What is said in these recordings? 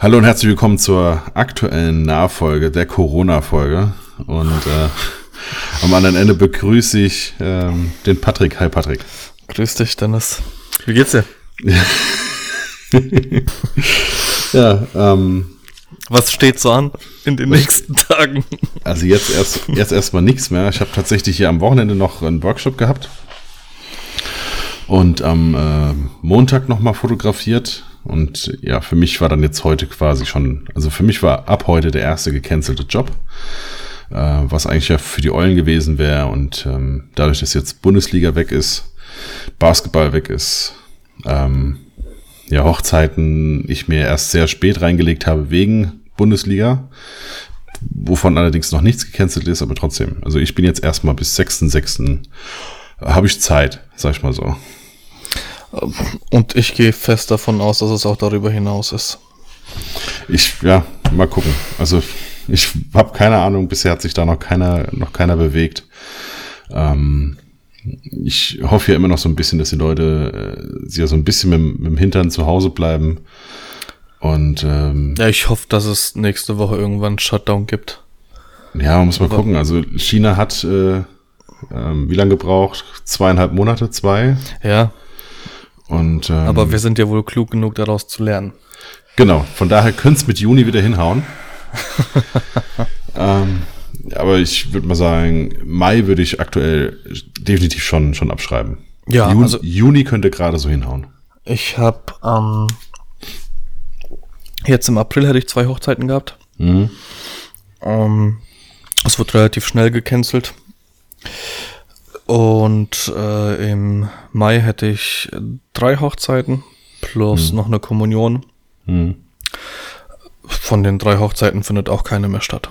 Hallo und herzlich willkommen zur aktuellen Nachfolge der Corona-Folge. Und äh, am anderen Ende begrüße ich ähm, den Patrick. Hi Patrick. Grüß dich, Dennis. Wie geht's dir? ja, ähm, Was steht so an in den nächsten Tagen? also jetzt erst jetzt erstmal nichts mehr. Ich habe tatsächlich hier am Wochenende noch einen Workshop gehabt und am äh, Montag nochmal fotografiert. Und ja, für mich war dann jetzt heute quasi schon, also für mich war ab heute der erste gecancelte Job, äh, was eigentlich ja für die Eulen gewesen wäre. Und ähm, dadurch, dass jetzt Bundesliga weg ist, Basketball weg ist, ähm, ja, Hochzeiten ich mir erst sehr spät reingelegt habe wegen Bundesliga, wovon allerdings noch nichts gecancelt ist, aber trotzdem. Also ich bin jetzt erstmal bis 6.6. habe ich Zeit, sag ich mal so. Und ich gehe fest davon aus, dass es auch darüber hinaus ist. Ich, ja, mal gucken. Also ich habe keine Ahnung, bisher hat sich da noch keiner, noch keiner bewegt. Ähm, ich hoffe ja immer noch so ein bisschen, dass die Leute äh, sie ja so ein bisschen mit, mit dem Hintern zu Hause bleiben. Und ähm, Ja, ich hoffe, dass es nächste Woche irgendwann einen Shutdown gibt. ja, man muss mal gucken. Also China hat äh, ähm, wie lange gebraucht? Zweieinhalb Monate, zwei. Ja, Und ähm, aber wir sind ja wohl klug genug, daraus zu lernen. Genau, von daher könnte es mit Juni wieder hinhauen. ähm, aber ich würde mal sagen, Mai würde ich aktuell definitiv schon, schon abschreiben. Ja, Juni, also Juni könnte gerade so hinhauen. ich habe ähm, jetzt im April hätte ich zwei Hochzeiten gehabt. Mhm. Ähm, es wurde relativ schnell gecancelt. Und äh, im Mai hätte ich drei Hochzeiten plus noch eine Kommunion. Mhm. Von den drei Hochzeiten findet auch keine mehr statt.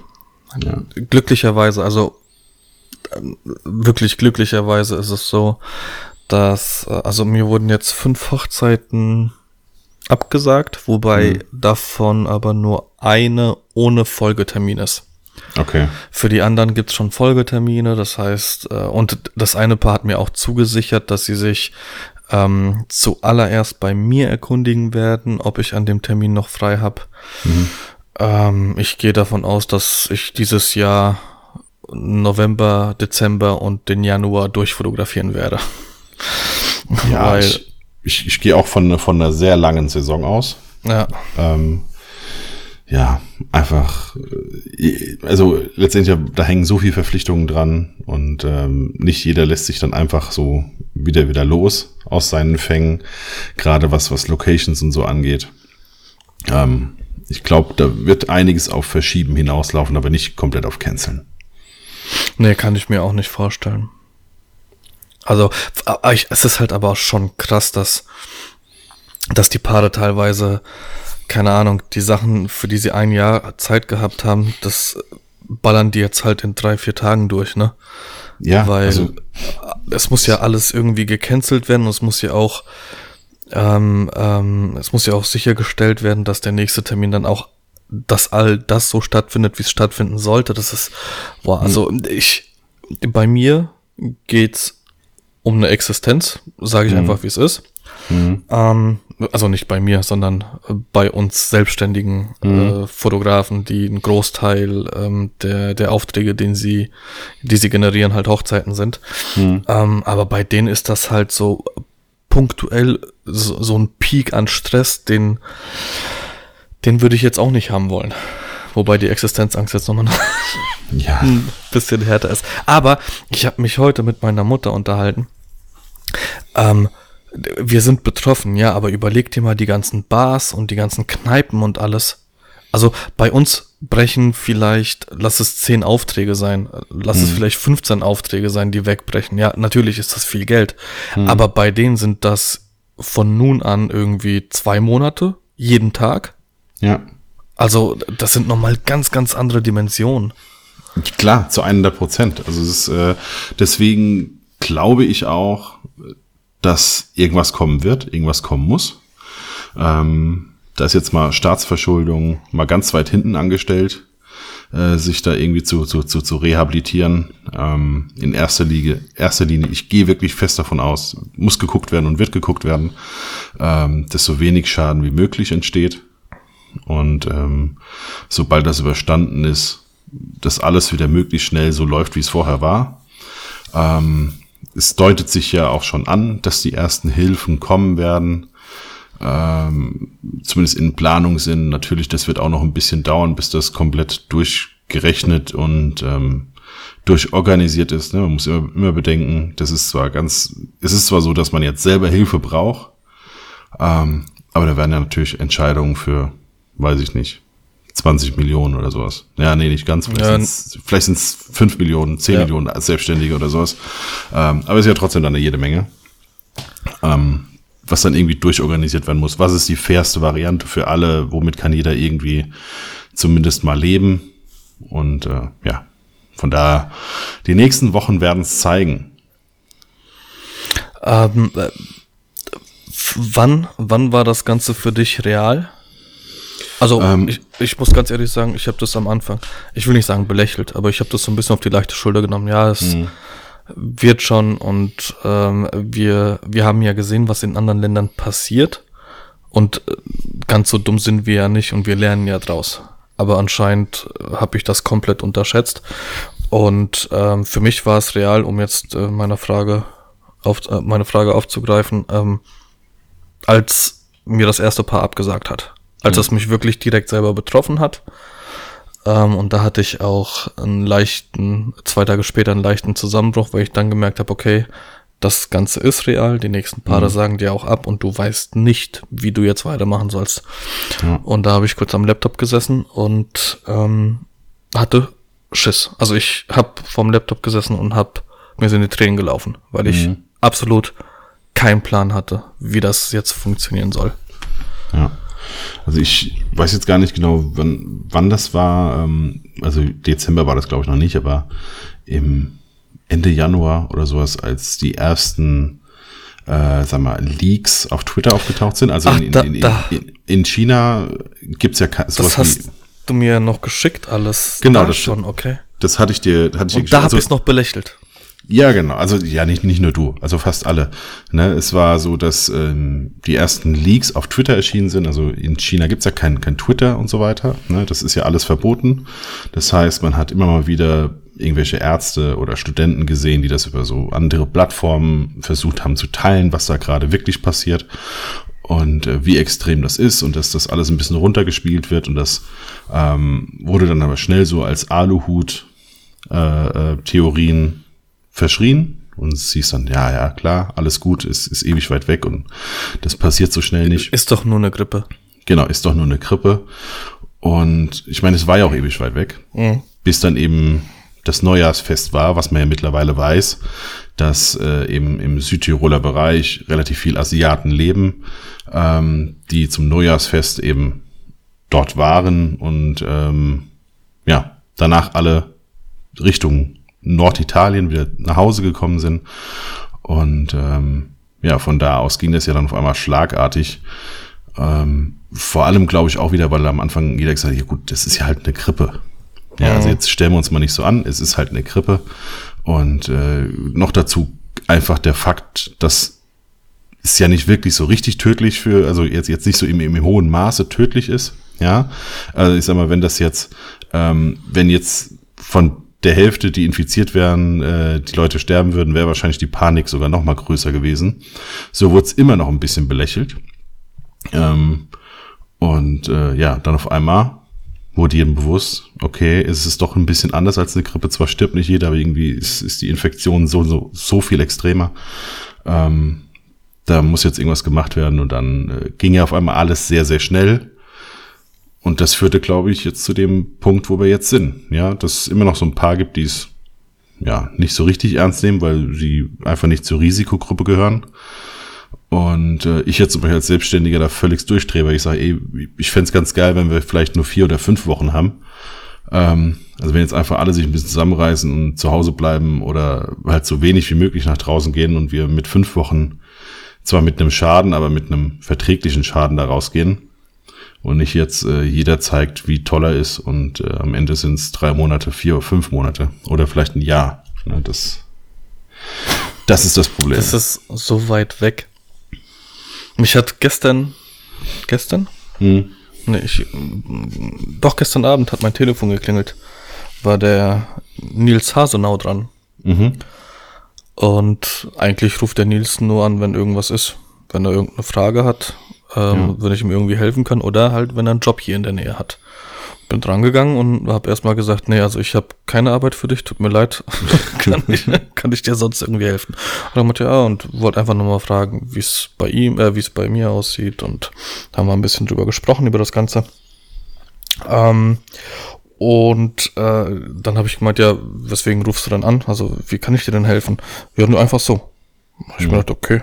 Ja. Glücklicherweise, also ähm, wirklich glücklicherweise ist es so, dass, äh, also mir wurden jetzt fünf Hochzeiten abgesagt, wobei davon aber nur eine ohne Folgetermin ist. Okay. Für die anderen gibt's schon Folgetermine, das heißt, äh, und das eine Paar hat mir auch zugesichert, dass sie sich ähm, zuallererst bei mir erkundigen werden, ob ich an dem Termin noch frei habe. Ähm, ich gehe davon aus, dass ich dieses Jahr November, Dezember und den Januar durchfotografieren werde. Ja, Weil, ich, ich, ich gehe auch von, von einer sehr langen Saison aus. ja, Ähm, ja, einfach, äh, also letztendlich, da hängen so viele Verpflichtungen dran und ähm, nicht jeder lässt sich dann einfach so wieder wieder los aus seinen Fängen, gerade was, was Locations und so angeht. Ähm, ich glaube, da wird einiges auf Verschieben hinauslaufen, aber nicht komplett auf Canceln. nee, kann ich mir auch nicht vorstellen. Also, ich, es ist halt aber auch schon krass, dass, dass die Paare teilweise, keine Ahnung, die Sachen, für die sie ein Jahr Zeit gehabt haben, das ballern die jetzt halt in drei, vier Tagen durch, ne? Ja, Weil also es muss ja alles irgendwie gecancelt werden und es muss ja auch, ähm, ähm, es muss ja auch sichergestellt werden, dass der nächste Termin dann auch, dass all das so stattfindet, wie es stattfinden sollte. Das ist, boah, also ich, bei mir geht's um eine Existenz, sage ich einfach, wie es ist. Ähm, also nicht bei mir, sondern äh, bei uns selbstständigen äh, Fotografen, die einen Großteil ähm, der, der Aufträge, den sie, die sie generieren, halt Hochzeiten sind. Ähm, aber bei denen ist das halt so punktuell so, so ein Peak an Stress, den, den würde ich jetzt auch nicht haben wollen. Wobei die Existenzangst jetzt nochmal ja, ein bisschen härter ist. Aber ich habe mich heute mit meiner Mutter unterhalten. Ähm, wir sind betroffen, ja, aber überleg dir mal die ganzen Bars und die ganzen Kneipen und alles. Also bei uns brechen vielleicht, lass es 10 Aufträge sein, lass es vielleicht 15 Aufträge sein, die wegbrechen. Ja, natürlich ist das viel Geld. Aber bei denen sind das von nun an irgendwie zwei Monate, jeden Tag. ja. Also das sind nochmal ganz, ganz andere Dimensionen. Klar, zu 100 Prozent. Also es ist, äh, deswegen glaube ich auch, dass irgendwas kommen wird, irgendwas kommen muss. Ähm, da ist jetzt mal Staatsverschuldung mal ganz weit hinten angestellt, äh, sich da irgendwie zu, zu, zu, zu rehabilitieren. Ähm, in erster Linie, erster Linie, ich gehe wirklich fest davon aus, muss geguckt werden und wird geguckt werden, ähm, dass so wenig Schaden wie möglich entsteht. Und ähm, sobald das überstanden ist, dass alles wieder möglichst schnell so läuft, wie es vorher war. Ähm, es deutet sich ja auch schon an, dass die ersten Hilfen kommen werden. Ähm, zumindest in Planung sind. Natürlich, das wird auch noch ein bisschen dauern, bis das komplett durchgerechnet und ähm, durchorganisiert ist. Ne? Man muss immer, immer bedenken, das ist zwar ganz, es ist zwar so, dass man jetzt selber Hilfe braucht, ähm, aber da werden ja natürlich Entscheidungen für, weiß ich nicht, 20 Millionen oder sowas. Ja, nee, nicht ganz. Vielleicht sind es 5 Millionen, 10 ja. Millionen als Selbstständige oder sowas. Ähm, aber es ist ja trotzdem dann eine jede Menge. Ähm, was dann irgendwie durchorganisiert werden muss. Was ist die fairste Variante für alle? Womit kann jeder irgendwie zumindest mal leben? Und äh, ja, von daher, die nächsten Wochen werden es zeigen. Ähm, äh, wann, wann war das Ganze für dich real? Also ähm, ich, ich muss ganz ehrlich sagen, ich habe das am Anfang, ich will nicht sagen belächelt, aber ich habe das so ein bisschen auf die leichte Schulter genommen. Ja, es mh. wird schon und ähm, wir, wir haben ja gesehen, was in anderen Ländern passiert und äh, ganz so dumm sind wir ja nicht und wir lernen ja draus. Aber anscheinend äh, habe ich das komplett unterschätzt und ähm, für mich war es real, um jetzt äh, meine Frage auf äh, meine Frage aufzugreifen, ähm, als mir das erste Paar abgesagt hat als es mich wirklich direkt selber betroffen hat. Ähm, und da hatte ich auch einen leichten, zwei Tage später einen leichten Zusammenbruch, weil ich dann gemerkt habe, okay, das Ganze ist real, die nächsten Paare mhm. sagen dir auch ab und du weißt nicht, wie du jetzt weitermachen sollst. Ja. Und da habe ich kurz am Laptop gesessen und ähm, hatte Schiss. Also ich habe vorm Laptop gesessen und habe mir sind die Tränen gelaufen, weil mhm. ich absolut keinen Plan hatte, wie das jetzt funktionieren soll. Ja. Also ich weiß jetzt gar nicht genau, wann, wann das war. Ähm, also Dezember war das, glaube ich, noch nicht, aber im Ende Januar oder sowas, als die ersten äh, sag mal, Leaks auf Twitter aufgetaucht sind. Also Ach, in, in, in, in, in China gibt's ja sowas Das hast wie, du mir noch geschickt alles. Genau, das schon, okay. Das hatte ich dir, hatte ich Und dir da habe also, ich noch belächelt. Ja, genau. Also ja, nicht, nicht nur du, also fast alle. Ne? Es war so, dass ähm, die ersten Leaks auf Twitter erschienen sind. Also in China gibt's ja kein, kein Twitter und so weiter. Ne? Das ist ja alles verboten. Das heißt, man hat immer mal wieder irgendwelche Ärzte oder Studenten gesehen, die das über so andere Plattformen versucht haben zu teilen, was da gerade wirklich passiert und äh, wie extrem das ist und dass das alles ein bisschen runtergespielt wird und das ähm, wurde dann aber schnell so als Aluhut-Theorien äh, äh, verschrien und sie ist dann, ja, ja, klar, alles gut, ist, ist ewig weit weg und das passiert so schnell nicht. Ist doch nur eine Grippe. Genau, ist doch nur eine Grippe. Und ich meine, es war ja auch ewig weit weg, mhm. bis dann eben das Neujahrsfest war, was man ja mittlerweile weiß, dass äh, eben im Südtiroler Bereich relativ viel Asiaten leben, ähm, die zum Neujahrsfest eben dort waren und ähm, ja, danach alle Richtung Norditalien wieder nach Hause gekommen sind. Und ähm, ja, von da aus ging das ja dann auf einmal schlagartig. Ähm, vor allem glaube ich auch wieder, weil am Anfang jeder gesagt hat, ja gut, das ist ja halt eine Grippe. Ja, also mhm. jetzt stellen wir uns mal nicht so an, es ist halt eine Grippe. Und äh, noch dazu einfach der Fakt, dass es ja nicht wirklich so richtig tödlich für, also jetzt, jetzt nicht so im, im hohen Maße tödlich ist. Ja, also ich sag mal, wenn das jetzt, ähm, wenn jetzt von der Hälfte, die infiziert wären, äh, die Leute sterben würden, wäre wahrscheinlich die Panik sogar noch mal größer gewesen. So wurde es immer noch ein bisschen belächelt. Ähm, und äh, ja, dann auf einmal wurde jedem bewusst, okay, es ist doch ein bisschen anders als eine Grippe. Zwar stirbt nicht jeder, aber irgendwie ist, ist die Infektion so, so, so viel extremer. Ähm, da muss jetzt irgendwas gemacht werden und dann äh, ging ja auf einmal alles sehr, sehr schnell. Und das führte, glaube ich, jetzt zu dem Punkt, wo wir jetzt sind. Ja, dass es immer noch so ein paar gibt, die es ja nicht so richtig ernst nehmen, weil sie einfach nicht zur Risikogruppe gehören. Und äh, ich jetzt zum Beispiel als Selbstständiger da völlig durchdrehe, weil ich sage, ey, ich fände ganz geil, wenn wir vielleicht nur vier oder fünf Wochen haben. Ähm, also wenn jetzt einfach alle sich ein bisschen zusammenreißen und zu Hause bleiben oder halt so wenig wie möglich nach draußen gehen und wir mit fünf Wochen zwar mit einem Schaden, aber mit einem verträglichen Schaden da rausgehen, und nicht jetzt äh, jeder zeigt, wie toll er ist und äh, am Ende sind es drei Monate, vier oder fünf Monate oder vielleicht ein Jahr. Ne, das, das ist das Problem. Das ist so weit weg. Mich hat gestern, gestern, hm. Nee, ich, doch gestern Abend hat mein Telefon geklingelt. War der Nils Hasenau dran. Mhm. Und eigentlich ruft der Nils nur an, wenn irgendwas ist. Wenn er irgendeine Frage hat, ähm, wenn ich ihm irgendwie helfen kann oder halt, wenn er einen Job hier in der Nähe hat. Bin dran gegangen und habe erstmal gesagt, nee, also ich habe keine Arbeit für dich, tut mir leid. kann, ich, kann ich dir sonst irgendwie helfen? Und dann meinte ja, und wollte einfach nur mal fragen, wie es bei ihm, äh, wie es bei mir aussieht und haben wir ein bisschen drüber gesprochen, über das Ganze. Ähm, und äh, dann habe ich gemeint, ja, weswegen rufst du dann an? Also, wie kann ich dir denn helfen? Ja, nur einfach so. Hab ich mir gedacht, okay.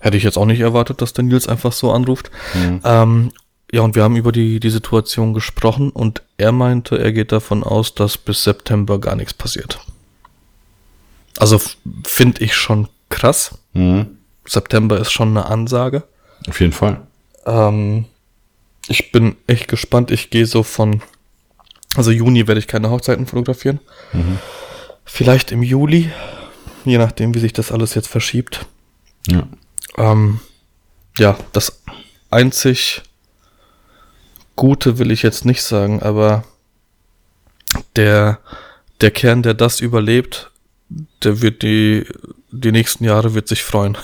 Hätte ich jetzt auch nicht erwartet, dass der Nils einfach so anruft. Ähm, ja, und wir haben über die, die Situation gesprochen und er meinte, er geht davon aus, dass bis September gar nichts passiert. Also finde ich schon krass. Mhm. September ist schon eine Ansage. Auf jeden Fall. Ähm, ich bin echt gespannt. Ich gehe so von, also Juni werde ich keine Hochzeiten fotografieren. Vielleicht im Juli, je nachdem, wie sich das alles jetzt verschiebt. Ja. Ähm, ja, das einzig Gute will ich jetzt nicht sagen, aber der, der Kern, der das überlebt, der wird die, die nächsten Jahre wird sich freuen.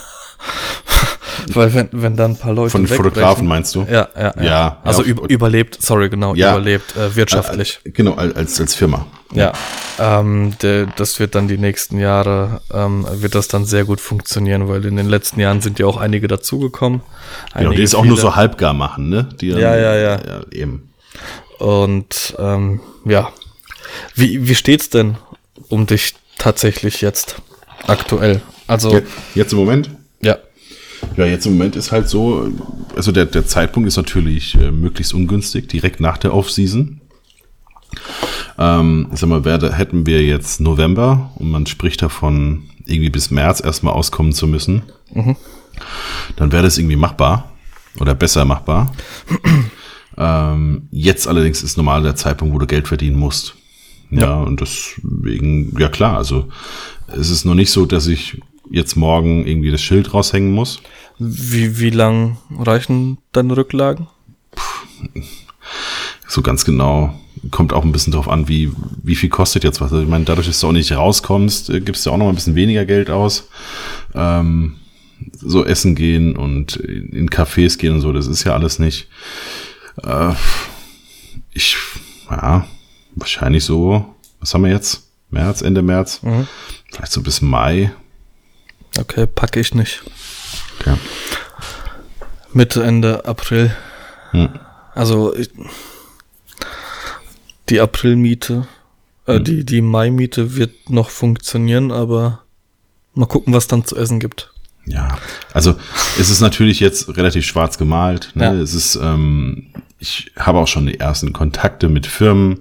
Weil wenn, wenn dann ein paar Leute Von den Fotografen meinst du? Ja, ja, ja. Ja, Also ja, überlebt, sorry, genau, Ja. überlebt äh, wirtschaftlich. Äh, Genau, als, als- Firma. Ja, ähm, der, das wird dann die nächsten Jahre, ähm, wird das dann sehr gut funktionieren, weil in den letzten Jahren sind ja auch einige dazugekommen. Genau, die es auch nur so halbgar machen, ne? Die Ja, ja, ja. ja eben. Und ähm, ja, wie, wie steht's denn um dich tatsächlich jetzt aktuell? Also, Je- Jetzt im Moment? ja, Ja, jetzt im Moment ist halt so, also der, der Zeitpunkt ist natürlich äh, möglichst ungünstig, direkt nach der Off-Season. Ähm, ich sag mal, werde, hätten wir jetzt November und man spricht davon, irgendwie bis März erstmal auskommen zu müssen, dann wäre das irgendwie machbar oder besser machbar. ähm, jetzt allerdings ist normal der Zeitpunkt, wo du Geld verdienen musst. Ja, und deswegen, ja klar, also es ist noch nicht so, dass ich jetzt morgen irgendwie das Schild raushängen muss. Wie, wie lang reichen deine Rücklagen? So ganz genau. Kommt auch ein bisschen drauf an, wie, wie viel kostet jetzt was. Also ich meine, dadurch, dass du auch nicht rauskommst, äh, gibst du auch noch mal ein bisschen weniger Geld aus. Ähm, so essen gehen und in Cafés gehen und so, das ist ja alles nicht. Äh, ich, ja, wahrscheinlich so, was haben wir jetzt? März, Ende März? Vielleicht so bis Mai. Okay, packe ich nicht. Okay. Mitte, Ende April. Hm. Also ich, die Aprilmiete, äh, die, die Mai-Miete wird noch funktionieren, aber mal gucken, was dann zu essen gibt. Ja, also es ist natürlich jetzt relativ schwarz gemalt. Ne? Ja. Es ist, ähm, ich habe auch schon die ersten Kontakte mit Firmen.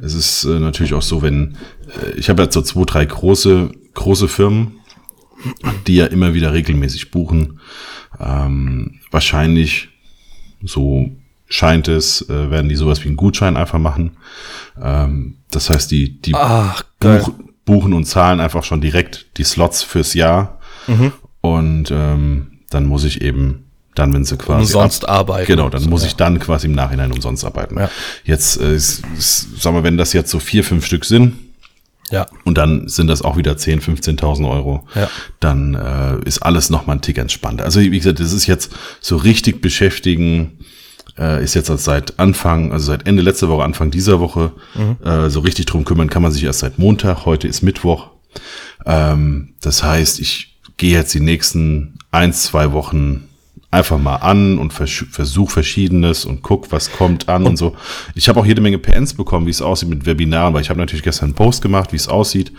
Es ist äh, natürlich auch so, wenn äh, ich habe jetzt so zwei, drei große große Firmen, die ja immer wieder regelmäßig buchen. Ähm, wahrscheinlich so scheint es, äh, werden die sowas wie einen Gutschein einfach machen. Ähm, das heißt, die die Ach, buch, buchen und zahlen einfach schon direkt die Slots fürs Jahr. Mhm. Und ähm, dann muss ich eben, dann, wenn sie quasi. Umsonst arbeiten. Genau, dann So, muss ja. ich dann quasi im Nachhinein umsonst arbeiten. Ja. Jetzt, äh, ist, ist, sagen wir, wenn das jetzt so vier, fünf Stück sind, Ja. und dann sind das auch wieder 10.000, 15.000 Euro. Ja. Dann äh, ist alles noch mal ein Tick entspannter. Also wie gesagt, das ist jetzt so richtig beschäftigen, äh, ist jetzt seit Anfang, also seit Ende letzter Woche, Anfang dieser Woche, äh, so richtig drum kümmern kann man sich erst seit Montag. Heute ist Mittwoch. Ähm, das heißt, ich gehe jetzt die nächsten eins, zwei Wochen einfach mal an und vers versuche Verschiedenes und guck, was kommt an und so. Ich habe auch jede Menge PNs bekommen, wie es aussieht mit Webinaren, weil ich habe natürlich gestern einen Post gemacht, wie es aussieht,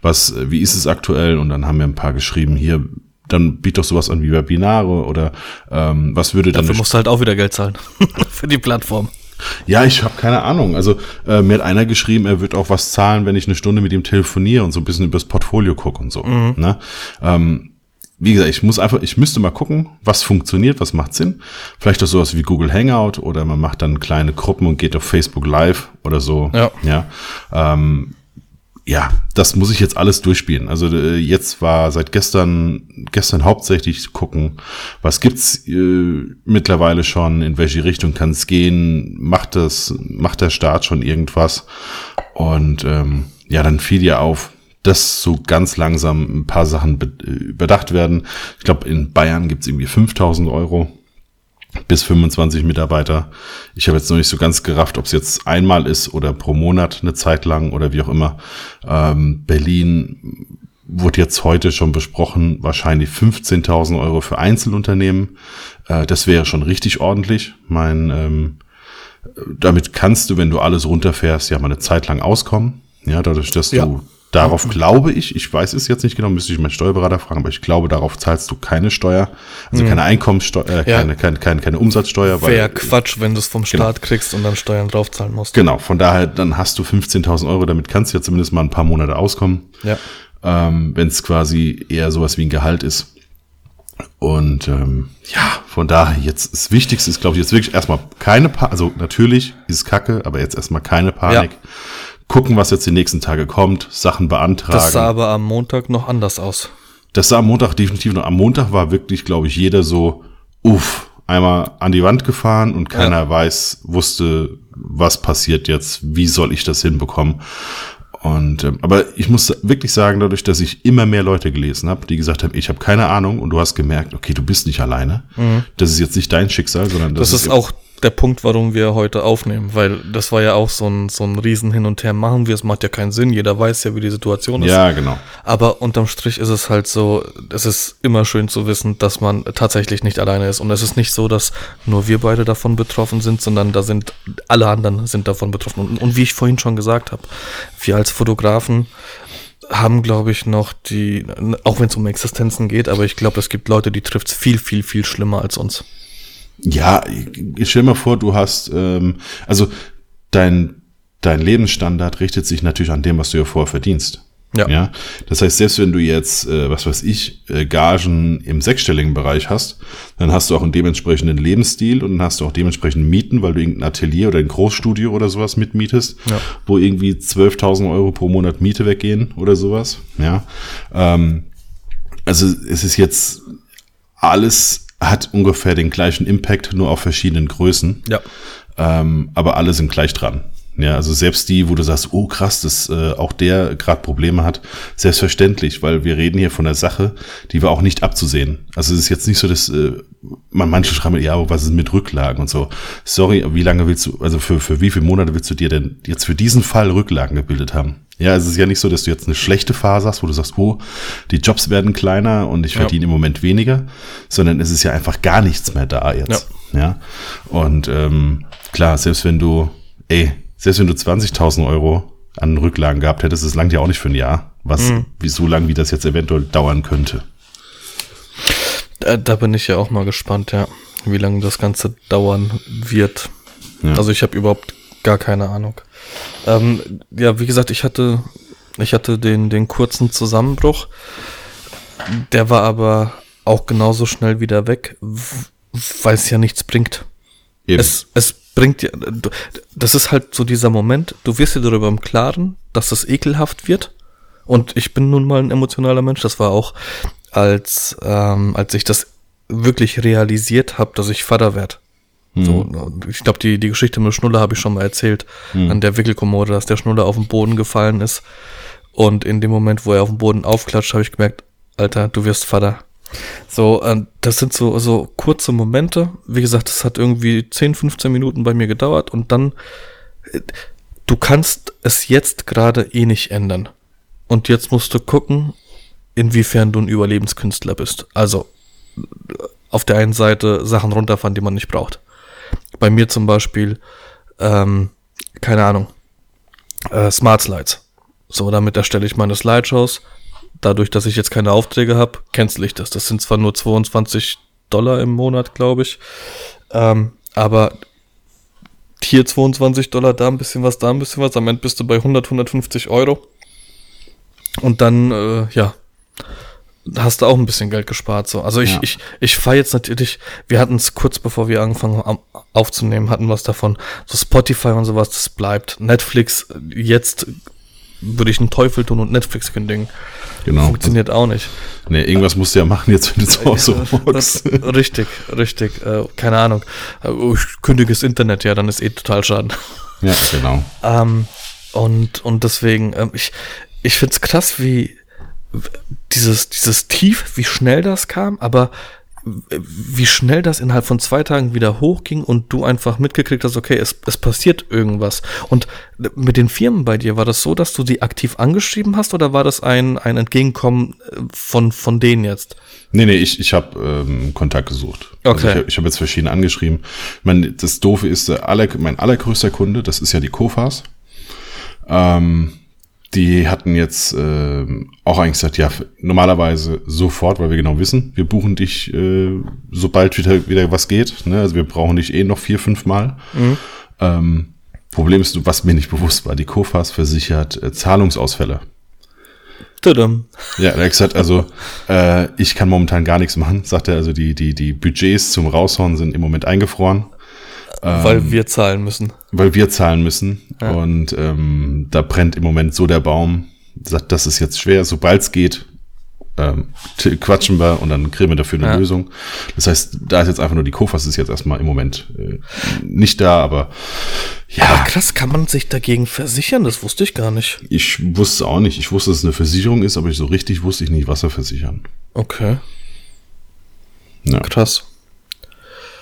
was, wie ist es aktuell und dann haben mir ein paar geschrieben, hier, dann biet doch sowas an wie Webinare oder ähm, was würde dann Dafür musst du halt auch wieder Geld zahlen. Für die Plattform. ja, ich habe keine Ahnung. Also äh, mir hat einer geschrieben, er wird auch was zahlen, wenn ich eine Stunde mit ihm telefoniere und so ein bisschen übers Portfolio gucke und so. Ne? Ähm, wie gesagt, ich muss einfach, ich müsste mal gucken, was funktioniert, was macht Sinn. Vielleicht auch sowas wie Google Hangout oder man macht dann kleine Gruppen und geht auf Facebook Live oder so. Ja. Ja. Ähm, ja, das muss ich jetzt alles durchspielen. Also äh, jetzt war seit gestern, gestern hauptsächlich gucken, was gibt's äh, mittlerweile schon, in welche Richtung kann es gehen, macht das, macht der Staat schon irgendwas? Und ähm, ja, dann fiel ja auf, dass so ganz langsam ein paar Sachen überdacht werden. Ich glaube, in Bayern gibt's irgendwie 5000 Euro bis 25 Mitarbeiter. Ich habe jetzt noch nicht so ganz gerafft, ob es jetzt einmal ist oder pro Monat eine Zeit lang oder wie auch immer. Ähm, Berlin wurde jetzt heute schon besprochen, wahrscheinlich 15.000 Euro für Einzelunternehmen. Äh, das wäre schon richtig ordentlich. Mein, ähm, damit kannst du, wenn du alles runterfährst, ja mal eine Zeit lang auskommen. Ja, dadurch, dass ja. du Darauf glaube ich, ich weiß es jetzt nicht genau, müsste ich meinen Steuerberater fragen, aber ich glaube, darauf zahlst du keine Steuer, also keine Einkommenssteuer, äh, ja. keine, keine, keine, keine Umsatzsteuer. Wäre ja Quatsch, wenn du es vom genau. Staat genau. kriegst und dann Steuern draufzahlen musst. Genau, von daher, dann hast du 15.000 Euro, damit kannst du ja zumindest mal ein paar Monate auskommen. Ja. Ähm, wenn es quasi eher sowas wie ein Gehalt ist. Und ähm, ja, von daher jetzt das Wichtigste ist, glaube ich, jetzt wirklich erstmal keine Panik, also natürlich ist es Kacke, aber jetzt erstmal keine Panik. Ja gucken, was jetzt die nächsten Tage kommt, Sachen beantragen. Das sah aber am Montag noch anders aus. Das sah am Montag definitiv noch. Am Montag war wirklich, glaube ich, jeder so, uff, einmal an die Wand gefahren und keiner ja. weiß, wusste, was passiert jetzt, wie soll ich das hinbekommen. Und ähm, aber ich muss wirklich sagen, dadurch, dass ich immer mehr Leute gelesen habe, die gesagt haben, ich habe keine Ahnung, und du hast gemerkt, okay, du bist nicht alleine. Mhm. Das ist jetzt nicht dein Schicksal, sondern das, das ist, ist auch der Punkt, warum wir heute aufnehmen, weil das war ja auch so ein, so ein Riesen hin und her. Machen wir, es macht ja keinen Sinn. Jeder weiß ja, wie die Situation ist. Ja, genau. Aber unterm Strich ist es halt so, es ist immer schön zu wissen, dass man tatsächlich nicht alleine ist. Und es ist nicht so, dass nur wir beide davon betroffen sind, sondern da sind alle anderen sind davon betroffen. Und, und wie ich vorhin schon gesagt habe, wir als Fotografen haben, glaube ich, noch die, auch wenn es um Existenzen geht, aber ich glaube, es gibt Leute, die trifft es viel, viel, viel schlimmer als uns. Ja, ich stell mal vor, du hast, ähm, also dein, dein Lebensstandard richtet sich natürlich an dem, was du ja vorher verdienst. Ja. ja. Das heißt, selbst wenn du jetzt, äh, was weiß ich, äh, Gagen im sechsstelligen Bereich hast, dann hast du auch einen dementsprechenden Lebensstil und dann hast du auch dementsprechend Mieten, weil du irgendein Atelier oder ein Großstudio oder sowas mitmietest, ja. wo irgendwie 12.000 Euro pro Monat Miete weggehen oder sowas. Ja. Ähm, also es ist jetzt alles hat ungefähr den gleichen Impact, nur auf verschiedenen Größen. Ja. Ähm, aber alle sind gleich dran. Ja, also selbst die, wo du sagst, oh krass, dass äh, auch der gerade Probleme hat, selbstverständlich, weil wir reden hier von einer Sache, die war auch nicht abzusehen. Also es ist jetzt nicht so, dass äh, man manche schreiben, ja, aber was ist mit Rücklagen und so. Sorry, wie lange willst du, also für, für wie viele Monate willst du dir denn jetzt für diesen Fall Rücklagen gebildet haben? Ja, es ist ja nicht so, dass du jetzt eine schlechte Phase hast, wo du sagst, oh, die Jobs werden kleiner und ich verdiene ja. im Moment weniger, sondern es ist ja einfach gar nichts mehr da jetzt. Ja. ja? Und ähm, klar, selbst wenn du, ey, selbst wenn du 20.000 Euro an Rücklagen gehabt hättest, das langt ja auch nicht für ein Jahr, was mhm. wie so lang wie das jetzt eventuell dauern könnte. Da, da bin ich ja auch mal gespannt, ja, wie lange das Ganze dauern wird. Ja. Also ich habe überhaupt gar keine Ahnung. Ähm, ja, wie gesagt, ich hatte, ich hatte den, den kurzen Zusammenbruch. Der war aber auch genauso schnell wieder weg, weil es ja nichts bringt. Eben. Es, es bringt ja, das ist halt so dieser Moment, du wirst dir darüber im Klaren, dass das ekelhaft wird. Und ich bin nun mal ein emotionaler Mensch. Das war auch, als, ähm, als ich das wirklich realisiert habe, dass ich Vater werde. Mhm. So, ich glaube, die, die Geschichte mit Schnuller habe ich schon mal erzählt. Mhm. An der Wickelkommode, dass der Schnuller auf den Boden gefallen ist. Und in dem Moment, wo er auf den Boden aufklatscht, habe ich gemerkt, Alter, du wirst Vater. So, äh, das sind so, so kurze Momente. Wie gesagt, das hat irgendwie 10, 15 Minuten bei mir gedauert und dann, äh, du kannst es jetzt gerade eh nicht ändern. Und jetzt musst du gucken, inwiefern du ein Überlebenskünstler bist. Also, auf der einen Seite Sachen runterfahren, die man nicht braucht. Bei mir zum Beispiel, ähm, keine Ahnung, äh, Smart Slides. So, damit erstelle ich meine Slideshows. Dadurch, dass ich jetzt keine Aufträge habe, cancel ich das. Das sind zwar nur 22 Dollar im Monat, glaube ich. Ähm, aber hier 22 Dollar, da ein bisschen was, da ein bisschen was. Am Ende bist du bei 100, 150 Euro. Und dann, äh, ja, hast du auch ein bisschen Geld gespart. So. Also ich, ja. ich, ich fahre jetzt natürlich, wir hatten es kurz bevor wir angefangen haben aufzunehmen, hatten was davon. So Spotify und sowas, das bleibt. Netflix jetzt würde ich einen Teufel tun und Netflix kündigen. Genau. Funktioniert auch nicht. Nee, irgendwas musst du ja machen jetzt, wenn du zu Hause Das, richtig, richtig. Äh, keine Ahnung. Äh, ich kündige das Internet, ja, dann ist eh total schaden. Ja, genau. Ähm, und, und deswegen, ähm, ich, ich finde es krass, wie dieses, dieses Tief, wie schnell das kam, aber wie schnell das innerhalb von zwei Tagen wieder hochging und du einfach mitgekriegt hast, okay, es, es passiert irgendwas. Und mit den Firmen bei dir, war das so, dass du die aktiv angeschrieben hast oder war das ein, ein Entgegenkommen äh, von, von denen jetzt? Nee, nee, ich, ich habe ähm, Kontakt gesucht. Okay. Also ich ich habe jetzt verschiedene angeschrieben. Ich meine, das Doofe ist, aller, mein allergrößter Kunde, das ist ja die Kofas. Ähm, die hatten jetzt äh, auch eigentlich gesagt, ja, normalerweise sofort, weil wir genau wissen, wir buchen dich, äh, sobald wieder, wieder was geht. Ne? Also wir brauchen dich eh noch vier, fünf Mal. Mhm. Ähm, Problem ist, was mir nicht bewusst war, die Kofas versichert äh, Zahlungsausfälle. Tudum. Ja, er hat gesagt, also äh, ich kann momentan gar nichts machen, sagt er. Also die, die, die Budgets zum Raushauen sind im Moment eingefroren. Weil wir zahlen müssen. weil wir zahlen müssen. Ja. Und ähm, da brennt im Moment so der Baum. Sagt, das ist jetzt schwer. Sobald es geht, ähm, quatschen wir und dann kriegen wir dafür eine Ja. Lösung. Das heißt, da ist jetzt einfach nur die Kofas ist jetzt erstmal im Moment äh, nicht da, aber ja, Aber krass, kann man sich dagegen versichern? Das wusste ich gar nicht. ich wusste auch nicht. Ich wusste, dass es eine Versicherung ist, aber ich so richtig wusste ich nicht, was wir versichern. Okay, Ja. krass.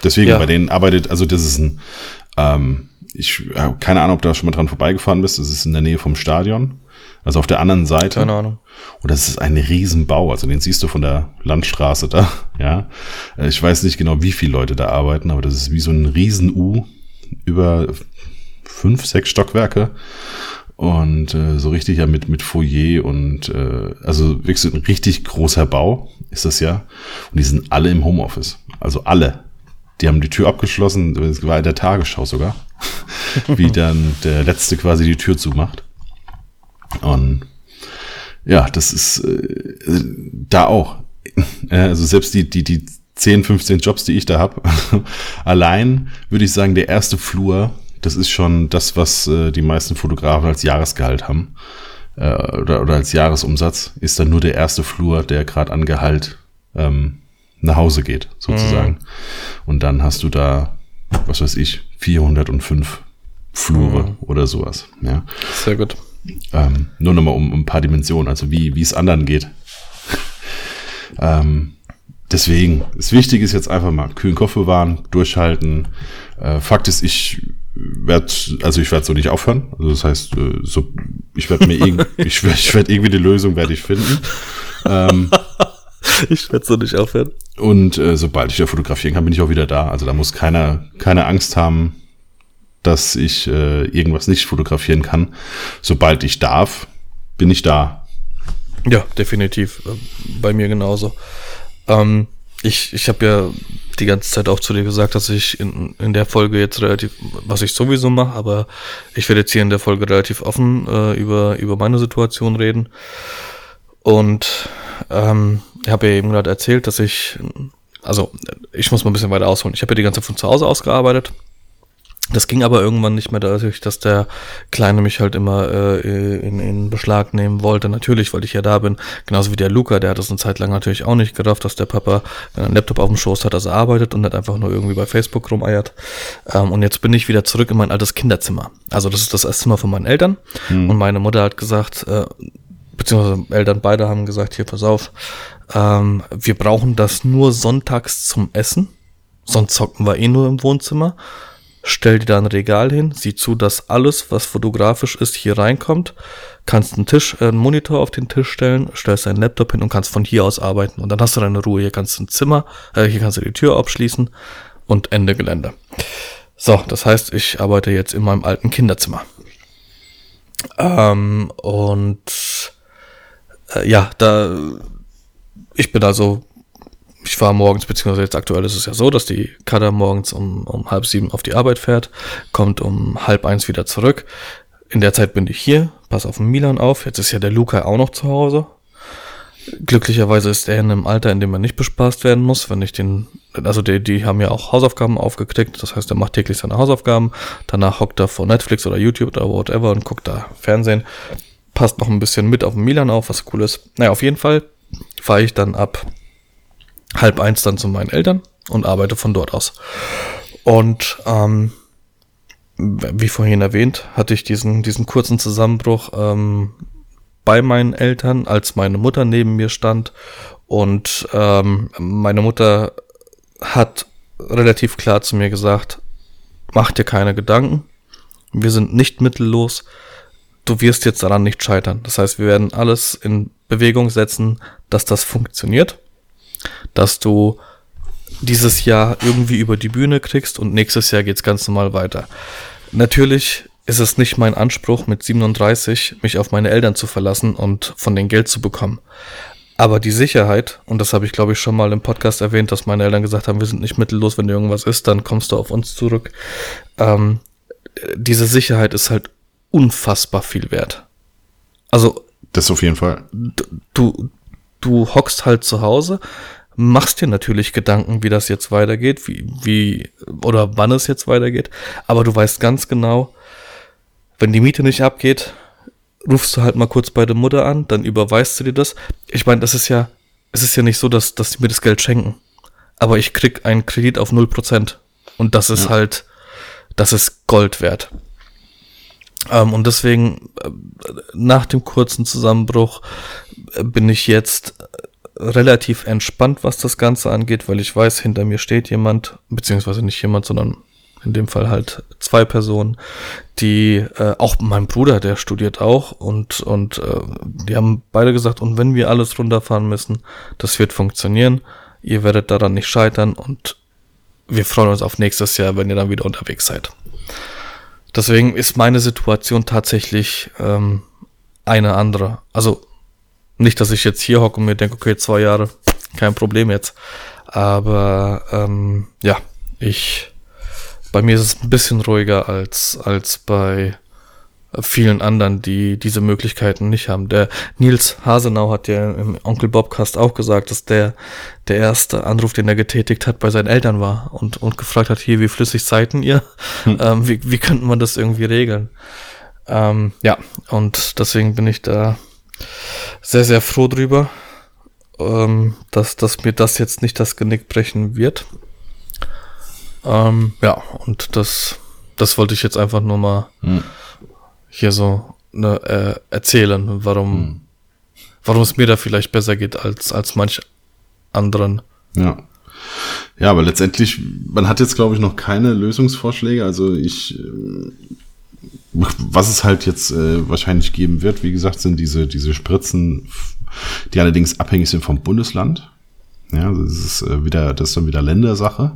Deswegen Ja. bei denen arbeitet, also das ist ein, ähm, ich habe keine Ahnung, ob du da schon mal dran vorbeigefahren bist. Das ist in der Nähe vom Stadion. Also auf der anderen Seite. Keine Ahnung. Und das ist ein Riesenbau. Also den siehst du von der Landstraße da. Ja. Äh, Ich weiß nicht genau, wie viele Leute da arbeiten, aber das ist wie so ein Riesen-U über fünf, sechs Stockwerke. Und äh, so richtig ja mit, mit Foyer und äh, also wirklich so ein richtig großer Bau ist das ja. Und die sind alle im Homeoffice. Also alle. Die haben die Tür abgeschlossen, das war in der Tagesschau sogar, wie dann der Letzte quasi die Tür zumacht. Und ja, das ist äh, da auch. Also selbst die, die, die 10, 15 Jobs, die ich da habe, allein würde ich sagen, der erste Flur, das ist schon das, was äh, die meisten Fotografen als Jahresgehalt haben. Äh, oder, oder als Jahresumsatz, ist dann nur der erste Flur, der gerade an Gehalt ähm, nach Hause geht, sozusagen. Und dann hast du da, was weiß ich, 405 Flure oder sowas. Ja. Sehr gut. Ähm, nur nochmal um, um ein paar Dimensionen, also wie, wie es anderen geht. ähm, deswegen, das Wichtige ist jetzt einfach mal kühlen Kopf bewahren, durchhalten. Äh, Fakt ist, ich werde, also ich werde so nicht aufhören. Also das heißt, äh, so, ich werde mir irgend, ich werde ich werd irgendwie eine Lösung werde ich finden. Ähm, Ich werde so nicht aufhören. und äh, sobald ich ja fotografieren kann, bin ich auch wieder da. Also da muss keiner, keine Angst haben, dass ich äh, irgendwas nicht fotografieren kann. Sobald ich darf, bin ich da. Ja, definitiv. Äh, Bei mir genauso. Ähm, ich ich habe ja die ganze Zeit auch zu dir gesagt, dass ich in, in der Folge jetzt relativ, was ich sowieso mache, aber ich werde jetzt hier in der Folge relativ offen äh, über, über meine Situation reden. Und ähm, ich habe ja eben gerade erzählt, dass ich, also ich muss mal ein bisschen weiter ausholen. Ich habe ja die ganze Zeit von zu Hause aus gearbeitet. Das ging aber irgendwann nicht mehr dadurch, dass der Kleine mich halt immer äh, in, in Beschlag nehmen wollte. Natürlich, weil ich ja da bin. Genauso wie der Luca, der hat das eine Zeit lang natürlich auch nicht gerafft, dass der Papa, wenn er einen Laptop auf dem Schoß hat, dass er arbeitet und nicht einfach nur irgendwie bei Facebook rumeiert. Ähm, und jetzt bin ich wieder zurück in mein altes Kinderzimmer. Also das ist das Esszimmer von meinen Eltern. Und meine Mutter hat gesagt, äh, beziehungsweise Eltern beide haben gesagt, hier, pass auf, ähm, wir brauchen das nur sonntags zum Essen. Sonst zocken wir eh nur im Wohnzimmer. Stell dir da ein Regal hin, sieh zu, dass alles, was fotografisch ist, hier reinkommt. Kannst einen Tisch, äh, einen Monitor auf den Tisch stellen, stellst deinen Laptop hin und kannst von hier aus arbeiten. Und dann hast du deine Ruhe. Hier kannst du ein Zimmer, äh, hier kannst du die Tür abschließen und Ende Gelände. So, das heißt, ich arbeite jetzt in meinem alten Kinderzimmer. Ähm, und äh, ja, da ich bin also, ich fahre morgens, beziehungsweise jetzt aktuell ist es ja so, dass die Kada morgens um, um halb sieben auf die Arbeit fährt, kommt um halb eins wieder zurück. In der Zeit bin ich hier, pass auf den Milan auf. Jetzt ist ja der Luca auch noch zu Hause. Glücklicherweise ist er in einem Alter, in dem er nicht bespaßt werden muss, wenn ich den, also die, die haben ja auch Hausaufgaben aufgekriegt, das heißt, er macht täglich seine Hausaufgaben, danach hockt er vor Netflix oder YouTube oder whatever und guckt da Fernsehen. Passt noch ein bisschen mit auf den Milan auf, was cool ist. Naja, auf jeden Fall fahre ich dann ab halb eins dann zu meinen Eltern und arbeite von dort aus. Und ähm, wie vorhin erwähnt, hatte ich diesen, diesen kurzen Zusammenbruch ähm, bei meinen Eltern, als meine Mutter neben mir stand. Und ähm, meine Mutter hat relativ klar zu mir gesagt, mach dir keine Gedanken, wir sind nicht mittellos, du wirst jetzt daran nicht scheitern. Das heißt, wir werden alles in Bewegung setzen, dass das funktioniert, dass du dieses Jahr irgendwie über die Bühne kriegst und nächstes Jahr geht's ganz normal weiter. Natürlich ist es nicht mein Anspruch, mit 37 mich auf meine Eltern zu verlassen und von denen Geld zu bekommen. Aber die Sicherheit, und das habe ich glaube ich schon mal im Podcast erwähnt, dass meine Eltern gesagt haben, wir sind nicht mittellos, wenn irgendwas ist, dann kommst du auf uns zurück. Ähm, diese Sicherheit ist halt unfassbar viel wert. Also. Das auf jeden Fall. Du, du hockst halt zu Hause, machst dir natürlich Gedanken, wie das jetzt weitergeht, wie, wie, oder wann es jetzt weitergeht, aber du weißt ganz genau, wenn die Miete nicht abgeht, rufst du halt mal kurz bei der Mutter an, dann überweist du dir das. Ich meine, das ist ja, es ist ja nicht so, dass, dass die mir das Geld schenken. Aber ich krieg einen Kredit auf 0%. Und das ist ja. halt, das ist Gold wert. Ähm, und deswegen, äh, nach dem kurzen Zusammenbruch, äh, bin ich jetzt relativ entspannt, was das Ganze angeht, weil ich weiß, hinter mir steht jemand, beziehungsweise nicht jemand, sondern in dem Fall halt zwei Personen, die äh, auch mein Bruder, der studiert auch und und äh, die haben beide gesagt, und wenn wir alles runterfahren müssen, das wird funktionieren. Ihr werdet daran nicht scheitern und wir freuen uns auf nächstes Jahr, wenn ihr dann wieder unterwegs seid. Deswegen ist meine Situation tatsächlich ähm, eine andere. Also nicht, dass ich jetzt hier hocke und mir denke, okay, zwei Jahre, kein Problem jetzt. Aber ähm, ja, ich bei mir ist es ein bisschen ruhiger als, als bei vielen anderen, die diese Möglichkeiten nicht haben. Der Nils Hasenau hat ja im Onkel Bobcast auch gesagt, dass der der erste Anruf, den er getätigt hat, bei seinen Eltern war und, und gefragt hat, hier, wie flüssig seid ihr? Hm. Ähm, wie, wie könnte man das irgendwie regeln? Ähm, ja, und deswegen bin ich da sehr, sehr froh drüber, ähm, dass, dass mir das jetzt nicht das Genick brechen wird. Ähm, ja, und das, das wollte ich jetzt einfach nur mal hm. Hier so ne, äh, erzählen, warum, hm. warum es mir da vielleicht besser geht als, als manch anderen. Ja. Ja, aber letztendlich, man hat jetzt, glaube ich, noch keine Lösungsvorschläge. Also ich, äh, was es halt jetzt äh, wahrscheinlich geben wird, wie gesagt, sind diese, diese Spritzen, die allerdings abhängig sind vom Bundesland. Ja, das ist äh, wieder, das ist dann wieder Ländersache.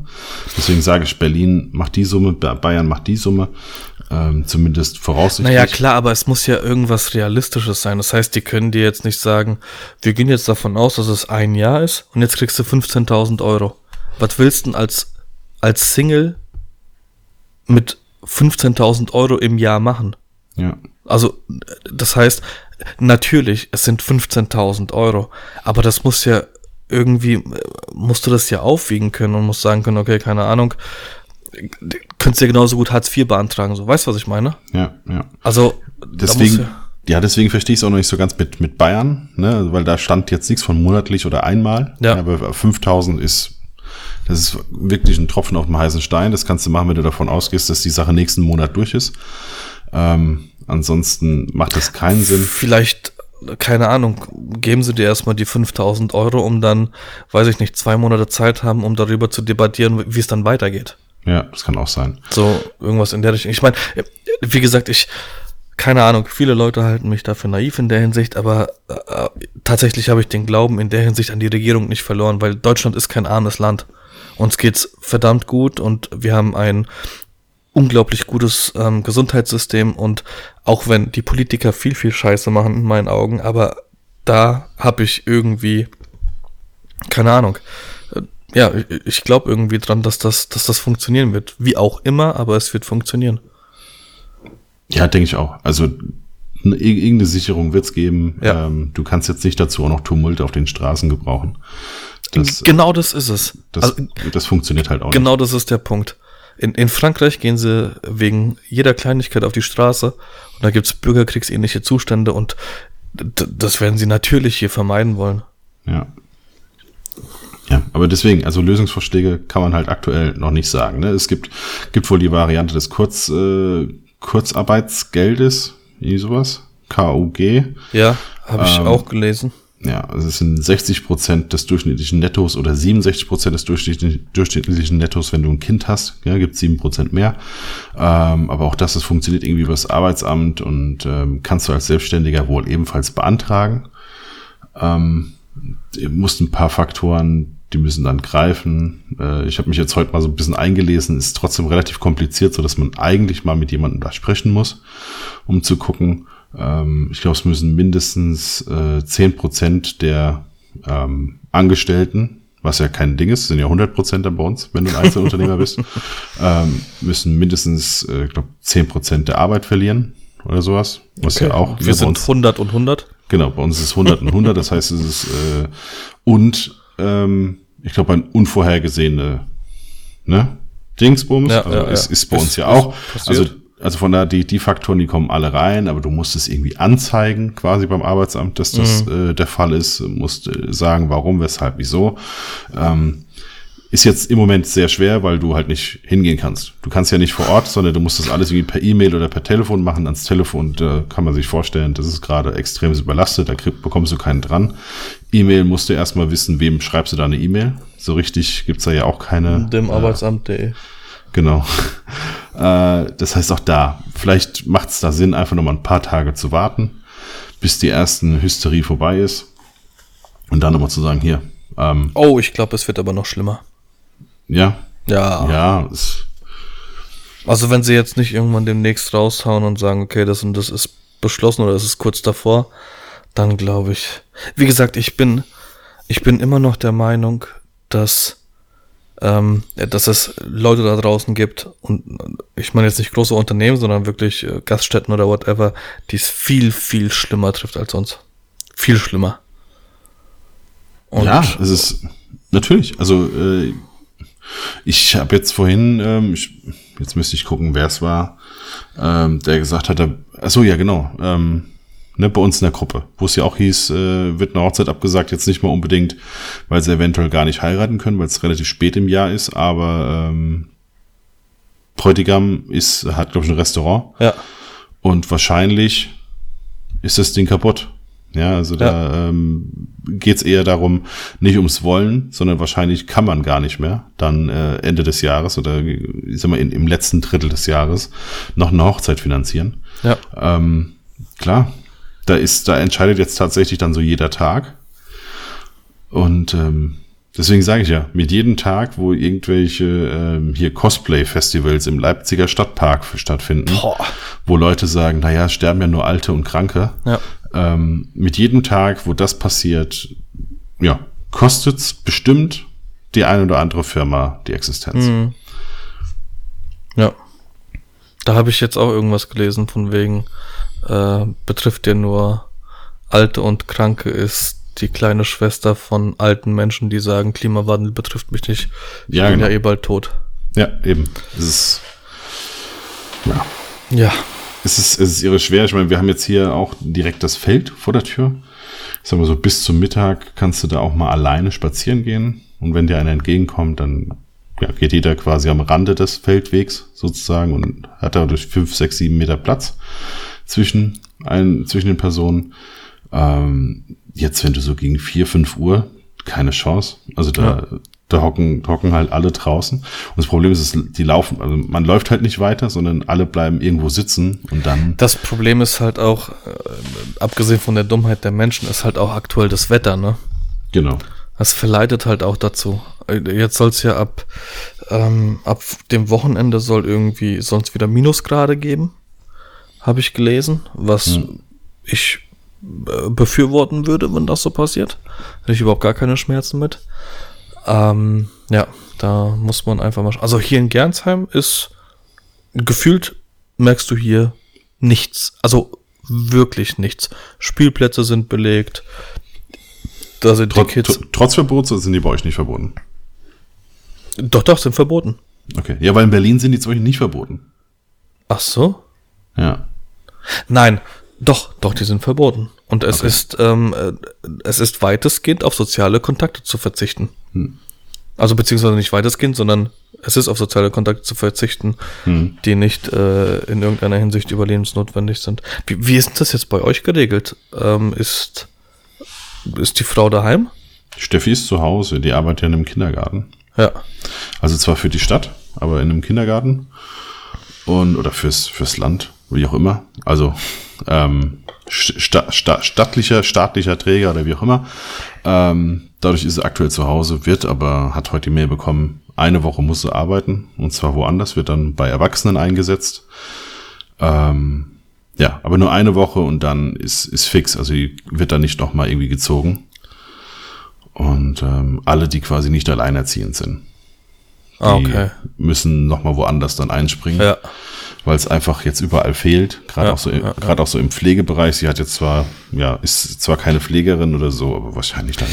Deswegen sage ich, Berlin macht die Summe, Bayern macht die Summe. Ähm, zumindest voraussichtlich. Naja, klar, aber es muss ja irgendwas Realistisches sein. Das heißt, die können dir jetzt nicht sagen, wir gehen jetzt davon aus, dass es ein Jahr ist und jetzt kriegst du 15.000 Euro. Was willst du denn als, als Single mit 15.000 Euro im Jahr machen? Ja. Also, das heißt, natürlich, es sind 15.000 Euro, aber das muss ja irgendwie musst du das ja aufwiegen können und musst sagen können, okay, keine Ahnung, könntest du ja genauso gut Hartz IV beantragen, so, weißt du, was ich meine? Ja, ja. Also, deswegen, ja, deswegen verstehe ich es auch noch nicht so ganz mit, mit Bayern, ne, weil da stand jetzt nichts von monatlich oder einmal, ja. aber 5000 ist, das ist wirklich ein Tropfen auf dem heißen Stein, das kannst du machen, wenn du davon ausgehst, dass die Sache nächsten Monat durch ist. Ähm, ansonsten macht das keinen Sinn. Vielleicht keine Ahnung, geben sie dir erstmal die 5000 Euro, um dann, weiß ich nicht, zwei Monate Zeit haben, um darüber zu debattieren, wie es dann weitergeht. Ja, das kann auch sein. So, irgendwas in der Richtung. Ich meine, wie gesagt, ich, keine Ahnung, viele Leute halten mich dafür naiv in der Hinsicht, aber äh, tatsächlich habe ich den Glauben in der Hinsicht an die Regierung nicht verloren, weil Deutschland ist kein armes Land. Uns geht's verdammt gut und wir haben ein unglaublich gutes ähm, Gesundheitssystem und auch wenn die Politiker viel, viel Scheiße machen in meinen Augen, aber da habe ich irgendwie, keine Ahnung, äh, ja, ich glaube irgendwie dran, dass das, dass das funktionieren wird. Wie auch immer, aber es wird funktionieren. Ja, denke ich auch. Also irgendeine Sicherung wird es geben. Ja. Ähm, du kannst jetzt nicht dazu auch noch Tumulte auf den Straßen gebrauchen. Das, genau das ist es. Das, also, das funktioniert halt auch Genau nicht. das ist der Punkt. In, in Frankreich gehen sie wegen jeder Kleinigkeit auf die Straße und da gibt's bürgerkriegsähnliche Zustände und das werden sie natürlich hier vermeiden wollen. Ja. Ja, aber deswegen, also Lösungsvorschläge kann man halt aktuell noch nicht sagen. Ne? Es gibt, gibt wohl die Variante des Kurz, äh, Kurzarbeitsgeldes, wie sowas, KUG. Ja, habe ich Ähm, auch gelesen. Ja, also es sind 60 Prozent des durchschnittlichen Nettos oder 67 Prozent des durchschnittlichen, Nettos, wenn du ein Kind hast. Ja, gibt sieben Prozent mehr. Ähm, aber auch das, das funktioniert irgendwie über das Arbeitsamt und ähm, kannst du als Selbstständiger wohl ebenfalls beantragen. Ähm, musst ein paar Faktoren, die müssen dann greifen. Äh, ich habe mich jetzt heute mal so ein bisschen eingelesen, ist trotzdem relativ kompliziert, so dass man eigentlich mal mit jemandem da sprechen muss, um zu gucken. Ähm, ich glaube, es müssen mindestens äh, 10 Prozent der ähm, Angestellten, was ja kein Ding ist, sind ja 100 Prozent dann bei uns, wenn du ein Einzelunternehmer bist, ähm, müssen mindestens, äh, glaube, 10 Prozent der Arbeit verlieren oder sowas. Was ja auch Wir sind uns- 100 und 100. Genau, bei uns ist es 100 und 100, das heißt, es ist äh, und ähm, ich glaube ein unvorhergesehene ne? Dingsbums, Ja, also ja, ist, ist bei Ist- uns ja auch. Also passiert. also von da die die Faktoren, die kommen alle rein, aber du musst es irgendwie anzeigen, quasi beim Arbeitsamt, dass das Mhm. äh, der Fall ist, musst äh, sagen, warum, weshalb, wieso. Ähm, ist jetzt im Moment sehr schwer, weil du halt nicht hingehen kannst. Du kannst ja nicht vor Ort, sondern du musst das alles irgendwie per E-Mail oder per Telefon machen. Ans Telefon da kann man sich vorstellen, das ist gerade extrem überlastet, da krieg, bekommst du keinen dran. E-Mail musst du erstmal wissen, wem schreibst du da eine E-Mail. So richtig gibt's da ja auch keine. Dem äh, Arbeitsamt.de. Genau. äh, das heißt auch da, vielleicht macht es da Sinn, einfach noch mal ein paar Tage zu warten, bis die ersten Hysterie vorbei ist. Und dann nochmal zu sagen, hier, ähm, Oh, ich glaube, es wird aber noch schlimmer. Ja, Ja. ja, Also wenn sie jetzt nicht irgendwann demnächst raushauen und sagen, okay, das und das ist beschlossen oder es ist kurz davor, dann glaube ich. Wie gesagt, ich bin, ich bin immer noch der Meinung, dass, ähm, dass es Leute da draußen gibt und ich meine jetzt nicht große Unternehmen, sondern wirklich äh, Gaststätten oder whatever, die es viel, viel schlimmer trifft als uns. Viel schlimmer. Und ja, es ist natürlich. Also äh, ich habe jetzt vorhin, ähm, ich, jetzt müsste ich gucken, wer es war, ähm, der gesagt hatte, ach so ja genau, ähm, ne, bei uns in der Gruppe, wo es ja auch hieß, äh, wird eine Hochzeit abgesagt, jetzt nicht mal unbedingt, weil sie eventuell gar nicht heiraten können, weil es relativ spät im Jahr ist, aber ähm, Bräutigam ist, hat glaube ich ein Restaurant ja, und wahrscheinlich ist das Ding kaputt. Ja, also da ähm, geht es eher darum, nicht ums Wollen, sondern wahrscheinlich kann man gar nicht mehr dann äh, Ende des Jahres oder ich sag mal in, im letzten Drittel des Jahres noch eine Hochzeit finanzieren. ja. Ähm, klar, da ist, da entscheidet jetzt tatsächlich dann so jeder Tag. Und ähm, deswegen sage ich ja, mit jedem Tag, wo irgendwelche ähm, hier Cosplay-Festivals im Leipziger Stadtpark stattfinden, Boah. wo Leute sagen, naja, sterben ja nur Alte und Kranke. Ja. Ähm, mit jedem Tag, wo das passiert, ja, kostet's bestimmt die eine oder andere Firma die Existenz. Mhm. Ja. Da habe ich jetzt auch irgendwas gelesen von wegen, äh, betrifft ja nur Alte und Kranke ist die kleine Schwester von alten Menschen, die sagen, Klimawandel betrifft mich nicht. Ich Ja, bin genau. ja eh bald tot. Ja, eben. Es ist, ja, Ja. Es ist, es ist irre schwer. Ich meine, wir haben jetzt hier auch direkt das Feld vor der Tür. Ich sag mal so, bis zum Mittag kannst du da auch mal alleine spazieren gehen. Und wenn dir einer entgegenkommt, dann ja, geht jeder quasi am Rande des Feldwegs sozusagen und hat da durch fünf, sechs, sieben Meter Platz zwischen, ein, zwischen den Personen. Ähm, jetzt, wenn du so gegen vier, fünf Uhr, keine Chance. Also da, da hocken, hocken halt alle draußen. Und das Problem ist, die laufen, also man läuft halt nicht weiter, sondern alle bleiben irgendwo sitzen und dann, Das Problem ist halt auch, äh, abgesehen von der Dummheit der Menschen, ist halt auch aktuell das Wetter, ne? genau. Das verleitet halt auch dazu. Äh, Jetzt soll es ja ab, ähm, ab dem Wochenende soll irgendwie, es wieder Minusgrade geben, habe ich gelesen, was ich äh, befürworten würde, wenn das so passiert. Hätte ich überhaupt gar keine Schmerzen mit. Ähm, ja, da muss man einfach mal. Also hier in Gernsheim ist gefühlt, merkst du hier nichts. Also wirklich nichts. Spielplätze sind belegt. Da sind die Trotz, Kids. tr- trotz Verbots sind die bei euch nicht verboten? Doch, doch, sind verboten. Okay. Ja, weil in Berlin sind die zum Beispiel nicht verboten. Ach so? Ja. Nein, doch, doch, die sind verboten. Und es Okay. ist, ähm, äh, es ist weitestgehend auf soziale Kontakte zu verzichten. Also beziehungsweise nicht weitestgehend, sondern es ist auf soziale Kontakte zu verzichten, die nicht äh, in irgendeiner Hinsicht überlebensnotwendig sind. Wie, wie ist denn das jetzt bei euch geregelt? Ähm, ist, ist die Frau daheim? Steffi ist zu Hause, die arbeitet ja in einem Kindergarten. Ja. Also zwar für die Stadt, aber in einem Kindergarten. Und, oder fürs, fürs Land, wie auch immer. Also, ähm, sta, sta, stattlicher, staatlicher Träger oder wie auch immer. Ähm, dadurch ist sie aktuell zu Hause, wird aber, hat heute die Mail bekommen, eine Woche muss sie arbeiten. Und zwar woanders, wird dann bei Erwachsenen eingesetzt. Ähm, ja, aber nur eine Woche und dann ist, ist fix. Also die wird dann nicht nochmal irgendwie gezogen. Und ähm, alle, die quasi nicht alleinerziehend sind, Ah, die okay. müssen nochmal woanders dann einspringen, Ja. Weil es einfach jetzt überall fehlt. Gerade Ja, auch so, im- ja, gerade auch so im Pflegebereich. Sie hat jetzt zwar, ja, ist zwar keine Pflegerin oder so, aber wahrscheinlich dann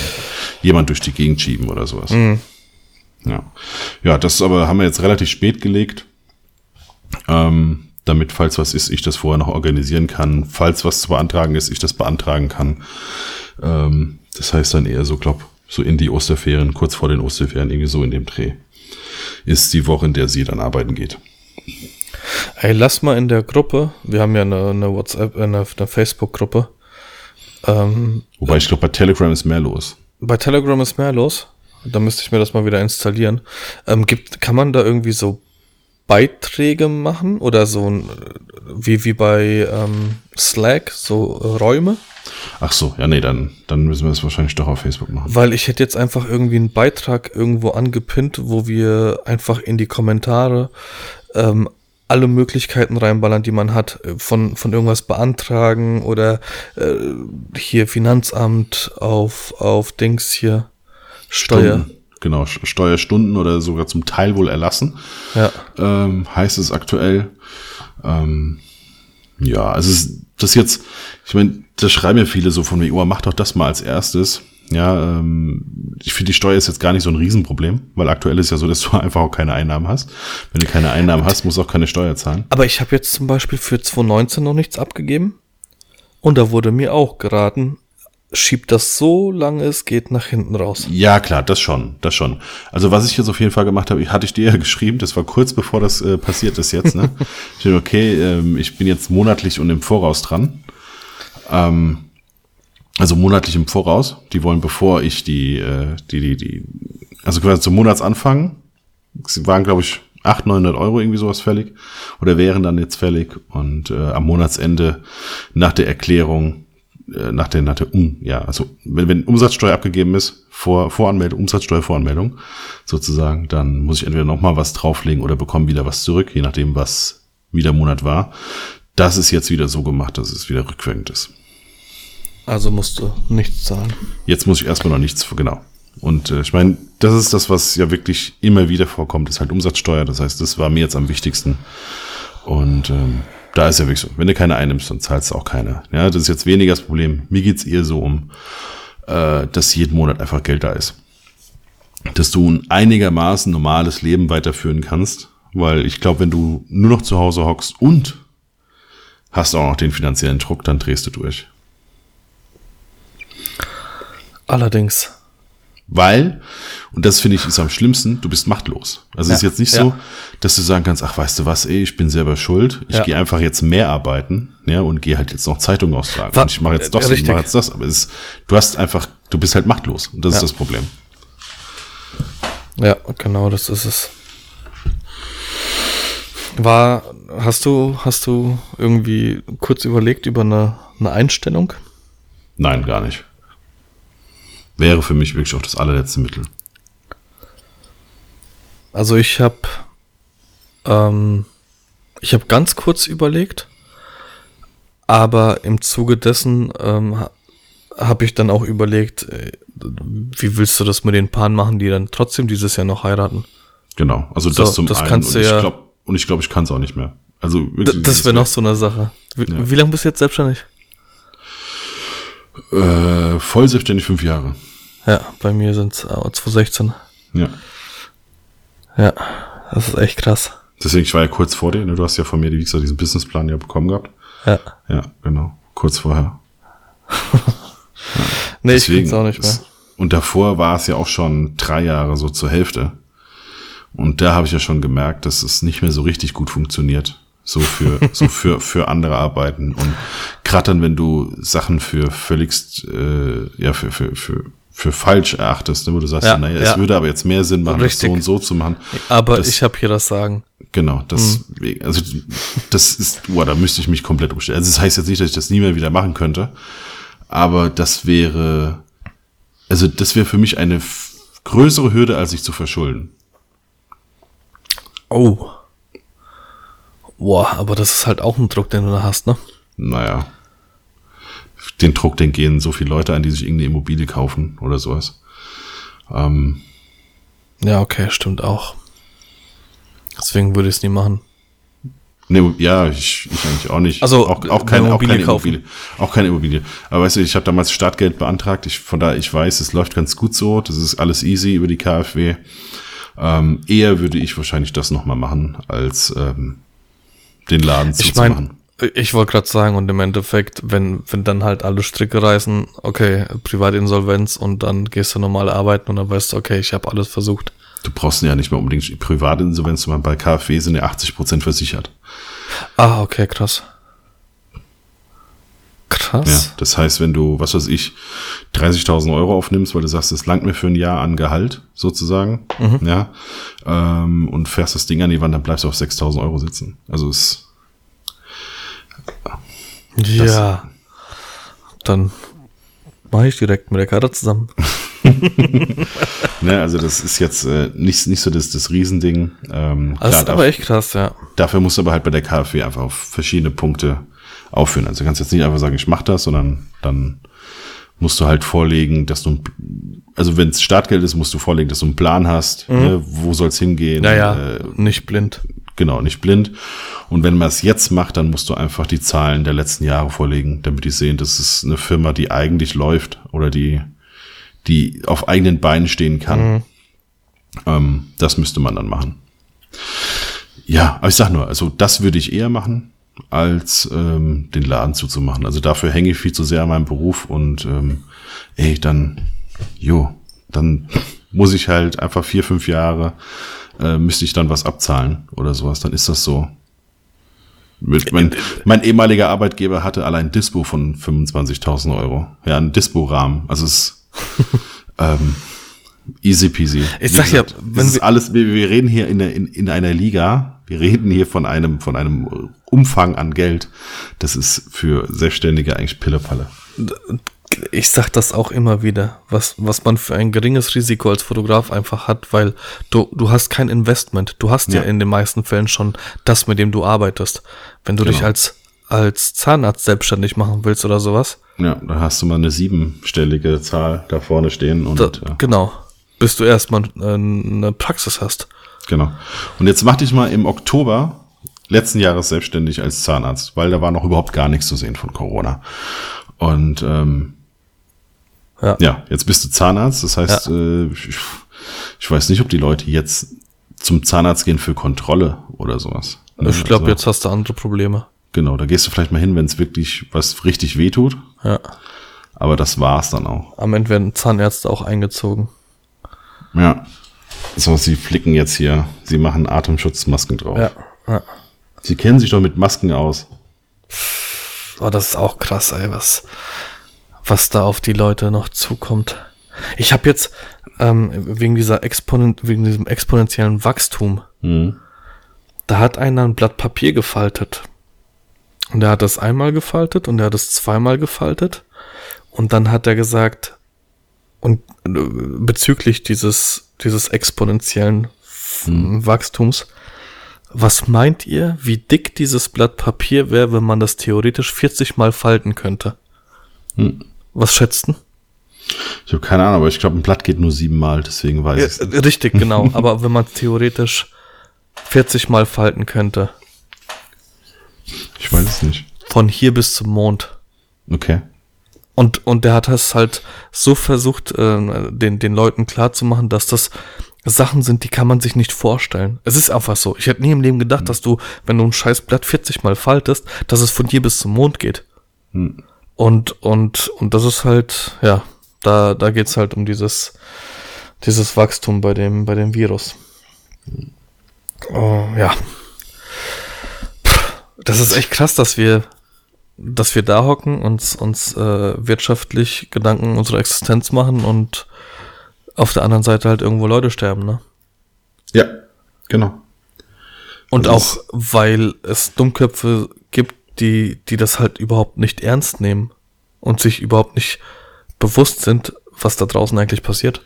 jemand durch die Gegend schieben oder sowas. Mhm. Ja, ja, das aber haben wir jetzt relativ spät gelegt, ähm, damit falls was ist, ich das vorher noch organisieren kann. Falls was zu beantragen ist, ich das beantragen kann. Ähm, das heißt dann eher so, glaub, so in die Osterferien, kurz vor den Osterferien, irgendwie so in dem Dreh ist die Woche, in der sie dann arbeiten geht. Ey, lass mal in der Gruppe, wir haben ja eine, eine WhatsApp, äh, eine, eine Facebook-Gruppe. Ähm, Wobei ich glaube, bei Telegram ist mehr los. bei Telegram ist mehr los. Da müsste ich mir das mal wieder installieren. Ähm, gibt, kann man da irgendwie so Beiträge machen oder so ein, wie, wie bei ähm, Slack, so Räume? Ach so, ja, nee, dann, dann müssen wir das wahrscheinlich doch auf Facebook machen. Weil ich hätte jetzt einfach irgendwie einen Beitrag irgendwo angepinnt, wo wir einfach in die Kommentare ähm, alle Möglichkeiten reinballern, die man hat, äh, von, von irgendwas beantragen oder äh, hier Finanzamt auf, auf Dings hier, Steuer. Stunden. Genau, Steuerstunden oder sogar zum Teil wohl erlassen, Ja, ähm, heißt es aktuell. Ähm, ja, also es ist das jetzt, ich meine, das schreiben ja viele so von mir, oh, mach doch das mal als erstes. Ja, ähm, ich finde, die Steuer ist jetzt gar nicht so ein Riesenproblem, weil aktuell ist ja so, dass du einfach auch keine Einnahmen hast. Wenn du keine Einnahmen hast, musst du auch keine Steuer zahlen. aber ich habe jetzt zum Beispiel für 2019 noch nichts abgegeben und da wurde mir auch geraten, schiebt das so lange es geht nach hinten raus. Ja, klar, das schon, das schon. Also was ich jetzt auf jeden Fall gemacht habe, ich hatte ich dir ja geschrieben, das war kurz bevor das äh, passiert ist jetzt, ne? ich dachte, okay, ähm, ich bin jetzt monatlich und im Voraus dran. Ähm, also monatlich im Voraus. Die wollen, bevor ich die, äh, die, die, die, also quasi zum Monatsanfang, sie waren, glaube ich, 800, 900 Euro irgendwie sowas fällig oder wären dann jetzt fällig und äh, am Monatsende nach der Erklärung äh, nach der, nach der um, ja, also wenn, wenn Umsatzsteuer abgegeben ist, vor, Voranmeldung, Umsatzsteuervoranmeldung sozusagen, dann muss ich entweder nochmal was drauflegen oder bekomme wieder was zurück, je nachdem, was wieder Monat war. Das ist jetzt wieder so gemacht, dass es wieder rückwirkend ist. Also musst du nichts zahlen. Jetzt muss ich erstmal noch nichts, genau. Und äh, ich meine, das ist das, was ja wirklich immer wieder vorkommt, ist halt Umsatzsteuer. Das heißt, das war mir jetzt am wichtigsten. Und ähm, da ist ja wirklich so, wenn du keine einnimmst, dann zahlst du auch keine. Ja, das ist jetzt weniger das Problem. Mir geht's eher so um, äh, dass jeden Monat einfach Geld da ist. Dass du ein einigermaßen normales Leben weiterführen kannst. Weil ich glaube, wenn du nur noch zu Hause hockst und hast auch noch den finanziellen Druck, dann drehst du durch. Allerdings. Weil, und das finde ich ist am schlimmsten, du bist machtlos. Also es ist Ja, jetzt nicht ja. so, dass du sagen kannst, ach weißt du was, ey, ich bin selber schuld, ich Ja. gehe einfach jetzt mehr arbeiten, ja, und gehe halt jetzt noch Zeitung austragen. Und ich mache jetzt das, ich mache jetzt das. Aber es ist, du hast einfach, du bist halt machtlos. Und das Ja. ist das Problem. Ja, genau, das ist es. War, hast du, hast du irgendwie kurz überlegt über eine, eine Einstellung? Nein, gar nicht. Wäre für mich wirklich auch das allerletzte Mittel. Also ich habe, ähm, ich habe ganz kurz überlegt, aber im Zuge dessen ähm, ha- habe ich dann auch überlegt, äh, wie willst du das mit den Paaren machen, die dann trotzdem dieses Jahr noch heiraten? Genau. Also So, das zum das einen. kannst und du ich ja- glaube, und ich glaube, ich kann es auch nicht mehr. Also wirklich, das wäre noch so eine Sache. Wie, Ja. wie lange bist du jetzt selbstständig? äh, voll selbstständig fünf Jahre. Ja, bei mir sind es äh, 2016. Ja. Ja, Das ist echt krass. Deswegen, ich war ja kurz vor dir, ne? du hast ja von mir, wie gesagt, diesen Businessplan ja bekommen gehabt. Ja. Ja, genau. Kurz vorher. nee, ich krieg's auch nicht mehr. ist- Und davor war es ja auch schon drei Jahre so zur Hälfte. Und da habe ich ja schon gemerkt, dass es nicht mehr so richtig gut funktioniert. So für, so für, für andere Arbeiten. Und gerade dann, wenn du Sachen für völligst, äh, ja, für, für, für, für falsch erachtest, ne, wo du sagst, Ja, naja, ja. es würde aber jetzt mehr Sinn machen, das Richtig. so und so zu machen. Aber Das- ich habe hier das Sagen. Genau, das, Mhm. also das ist, boah, da müsste ich mich komplett umstellen. Also das heißt jetzt nicht, dass ich das nie mehr wieder machen könnte, aber das wäre, also das wäre für mich eine größere Hürde, als sich zu verschulden. Oh. Boah, aber das ist halt auch ein Druck, den du da hast, ne? Naja, den Druck, den gehen so viele Leute an, die sich irgendeine Immobilie kaufen oder sowas. Ähm, Ja, okay, stimmt auch. Deswegen würde ich es nie machen. Ne, ja, ich, ich eigentlich auch nicht. Also, auch, auch, eine keine, auch Immobilie keine kaufen. Immobilie. Auch keine Immobilie. Aber weißt du, ich habe damals Startgeld beantragt. Ich, von daher, ich weiß, es läuft ganz gut so. Das ist alles easy über die KfW. Ähm, eher würde ich wahrscheinlich das nochmal machen, als ähm, den Laden Ich zuzumachen. Ich wollte gerade sagen, und im Endeffekt, wenn, wenn dann halt alle Stricke reißen, okay, Privatinsolvenz und dann gehst du normal arbeiten und dann weißt du, okay, ich habe alles versucht. Du brauchst ja nicht mehr unbedingt Privatinsolvenz machen. Bei KfW sind ja 80 Prozent versichert. Ah, okay, krass. Ja, Krass. das heißt, wenn du, was weiß ich, 30.000 Euro aufnimmst, weil du sagst, es langt mir für ein Jahr an Gehalt, sozusagen, ja, ähm, und fährst das Ding an die Wand, dann bleibst du auf 6.000 Euro sitzen. Also es, Ja. Dann mache ich direkt mit der Karte zusammen. ne, also das ist jetzt äh, nicht, nicht so das, das Riesending. Ähm, Das klar, ist aber echt krass, ja. Dafür musst du aber halt bei der KfW einfach auf verschiedene Punkte aufführen. Also du kannst jetzt nicht einfach sagen, ich mach das, sondern dann musst du halt vorlegen, dass du, ein- also wenn es Startgeld ist, musst du vorlegen, dass du einen Plan hast, ne, wo soll es hingehen. Naja, Äh, nicht blind. Genau, nicht blind. Und wenn man es jetzt macht, dann musst du einfach die Zahlen der letzten Jahre vorlegen, damit die sehen, das ist eine Firma, die eigentlich läuft oder die, die auf eigenen Beinen stehen kann. Ähm, das müsste man dann machen. Ja, aber ich sag nur, also das würde ich eher machen, als ähm, den Laden zuzumachen. Also dafür hänge ich viel zu sehr an meinem Beruf und ähm, ey, dann, jo, dann muss ich halt einfach vier, fünf Jahre, äh, müsste ich dann was abzahlen oder sowas, dann ist das so. Mein, mein ehemaliger Arbeitgeber hatte allein Dispo von 25.000 Euro. Ja, ein Dispo-Rahmen. Also es ähm, easy peasy. Ich sag ja, wenn das ist alles, wir, wir reden hier in, der, in, in einer Liga, wir reden hier von einem, von einem Umfang an Geld. Das ist für Selbstständige eigentlich Pillepalle. Ich sag das auch immer wieder, was, was man für ein geringes Risiko als Fotograf einfach hat, weil du, du hast kein Investment. Du hast ja. Ja. in den meisten Fällen schon das, mit dem du arbeitest. Wenn du dich Genau. als, als Zahnarzt selbstständig machen willst oder sowas, Ja, dann hast du mal eine siebenstellige Zahl da vorne stehen und da, genau, bis du erstmal äh, eine Praxis hast. genau. Und jetzt mach dich mal im Oktober letzten Jahres selbstständig als Zahnarzt, weil da war noch überhaupt gar nichts zu sehen von Corona. Und ähm, Ja. ja, jetzt bist du Zahnarzt, das heißt, äh, ich, ich weiß nicht, ob die Leute jetzt zum Zahnarzt gehen für Kontrolle oder sowas. Ich glaube, Also, jetzt hast du andere Probleme. Genau, da gehst du vielleicht mal hin, wenn es wirklich was richtig wehtut. Ja. Aber das war's dann auch. Am Ende werden Zahnärzte auch eingezogen. Ja. So, sie flicken jetzt hier. Sie machen Atemschutzmasken drauf. Ja. ja. Sie kennen sich doch mit Masken aus. Oh, das ist auch krass, ey, was, was da auf die Leute noch zukommt. Ich habe jetzt ähm, wegen dieser Exponent, wegen diesem exponentiellen Wachstum, Mhm. da hat einer ein Blatt Papier gefaltet. Und er hat das einmal gefaltet und er hat es zweimal gefaltet. Und dann hat er gesagt, und äh, bezüglich dieses, dieses exponentiellen Mhm. Wachstums, was meint ihr, wie dick dieses Blatt Papier wäre, wenn man das theoretisch 40 mal falten könnte? Hm. Was schätzten? Ich habe keine Ahnung, aber ich glaube, ein Blatt geht nur siebenmal, deswegen weiß Ja, ich äh, richtig, genau. Aber wenn man theoretisch 40 mal falten könnte, Ich weiß es nicht. von hier bis zum Mond. Okay. Und, und der hat es halt so versucht, äh, den, den Leuten klarzumachen, dass das Sachen sind, die kann man sich nicht vorstellen. Es ist einfach so. Ich hätte nie im Leben gedacht, mhm. dass du, wenn du ein scheiß Blatt 40 mal faltest, dass es von hier bis zum Mond geht. Mhm. Und, und, und das ist halt, ja, da, da geht's halt um dieses, dieses Wachstum bei dem, bei dem Virus. Oh, ja. Das ist echt krass, dass wir, dass wir da hocken, uns, uns äh, wirtschaftlich Gedanken unserer Existenz machen und auf der anderen Seite halt irgendwo Leute sterben, ne? Ja, genau. Und das auch, weil es Dummköpfe die, die das halt überhaupt nicht ernst nehmen und sich überhaupt nicht bewusst sind, was da draußen eigentlich passiert.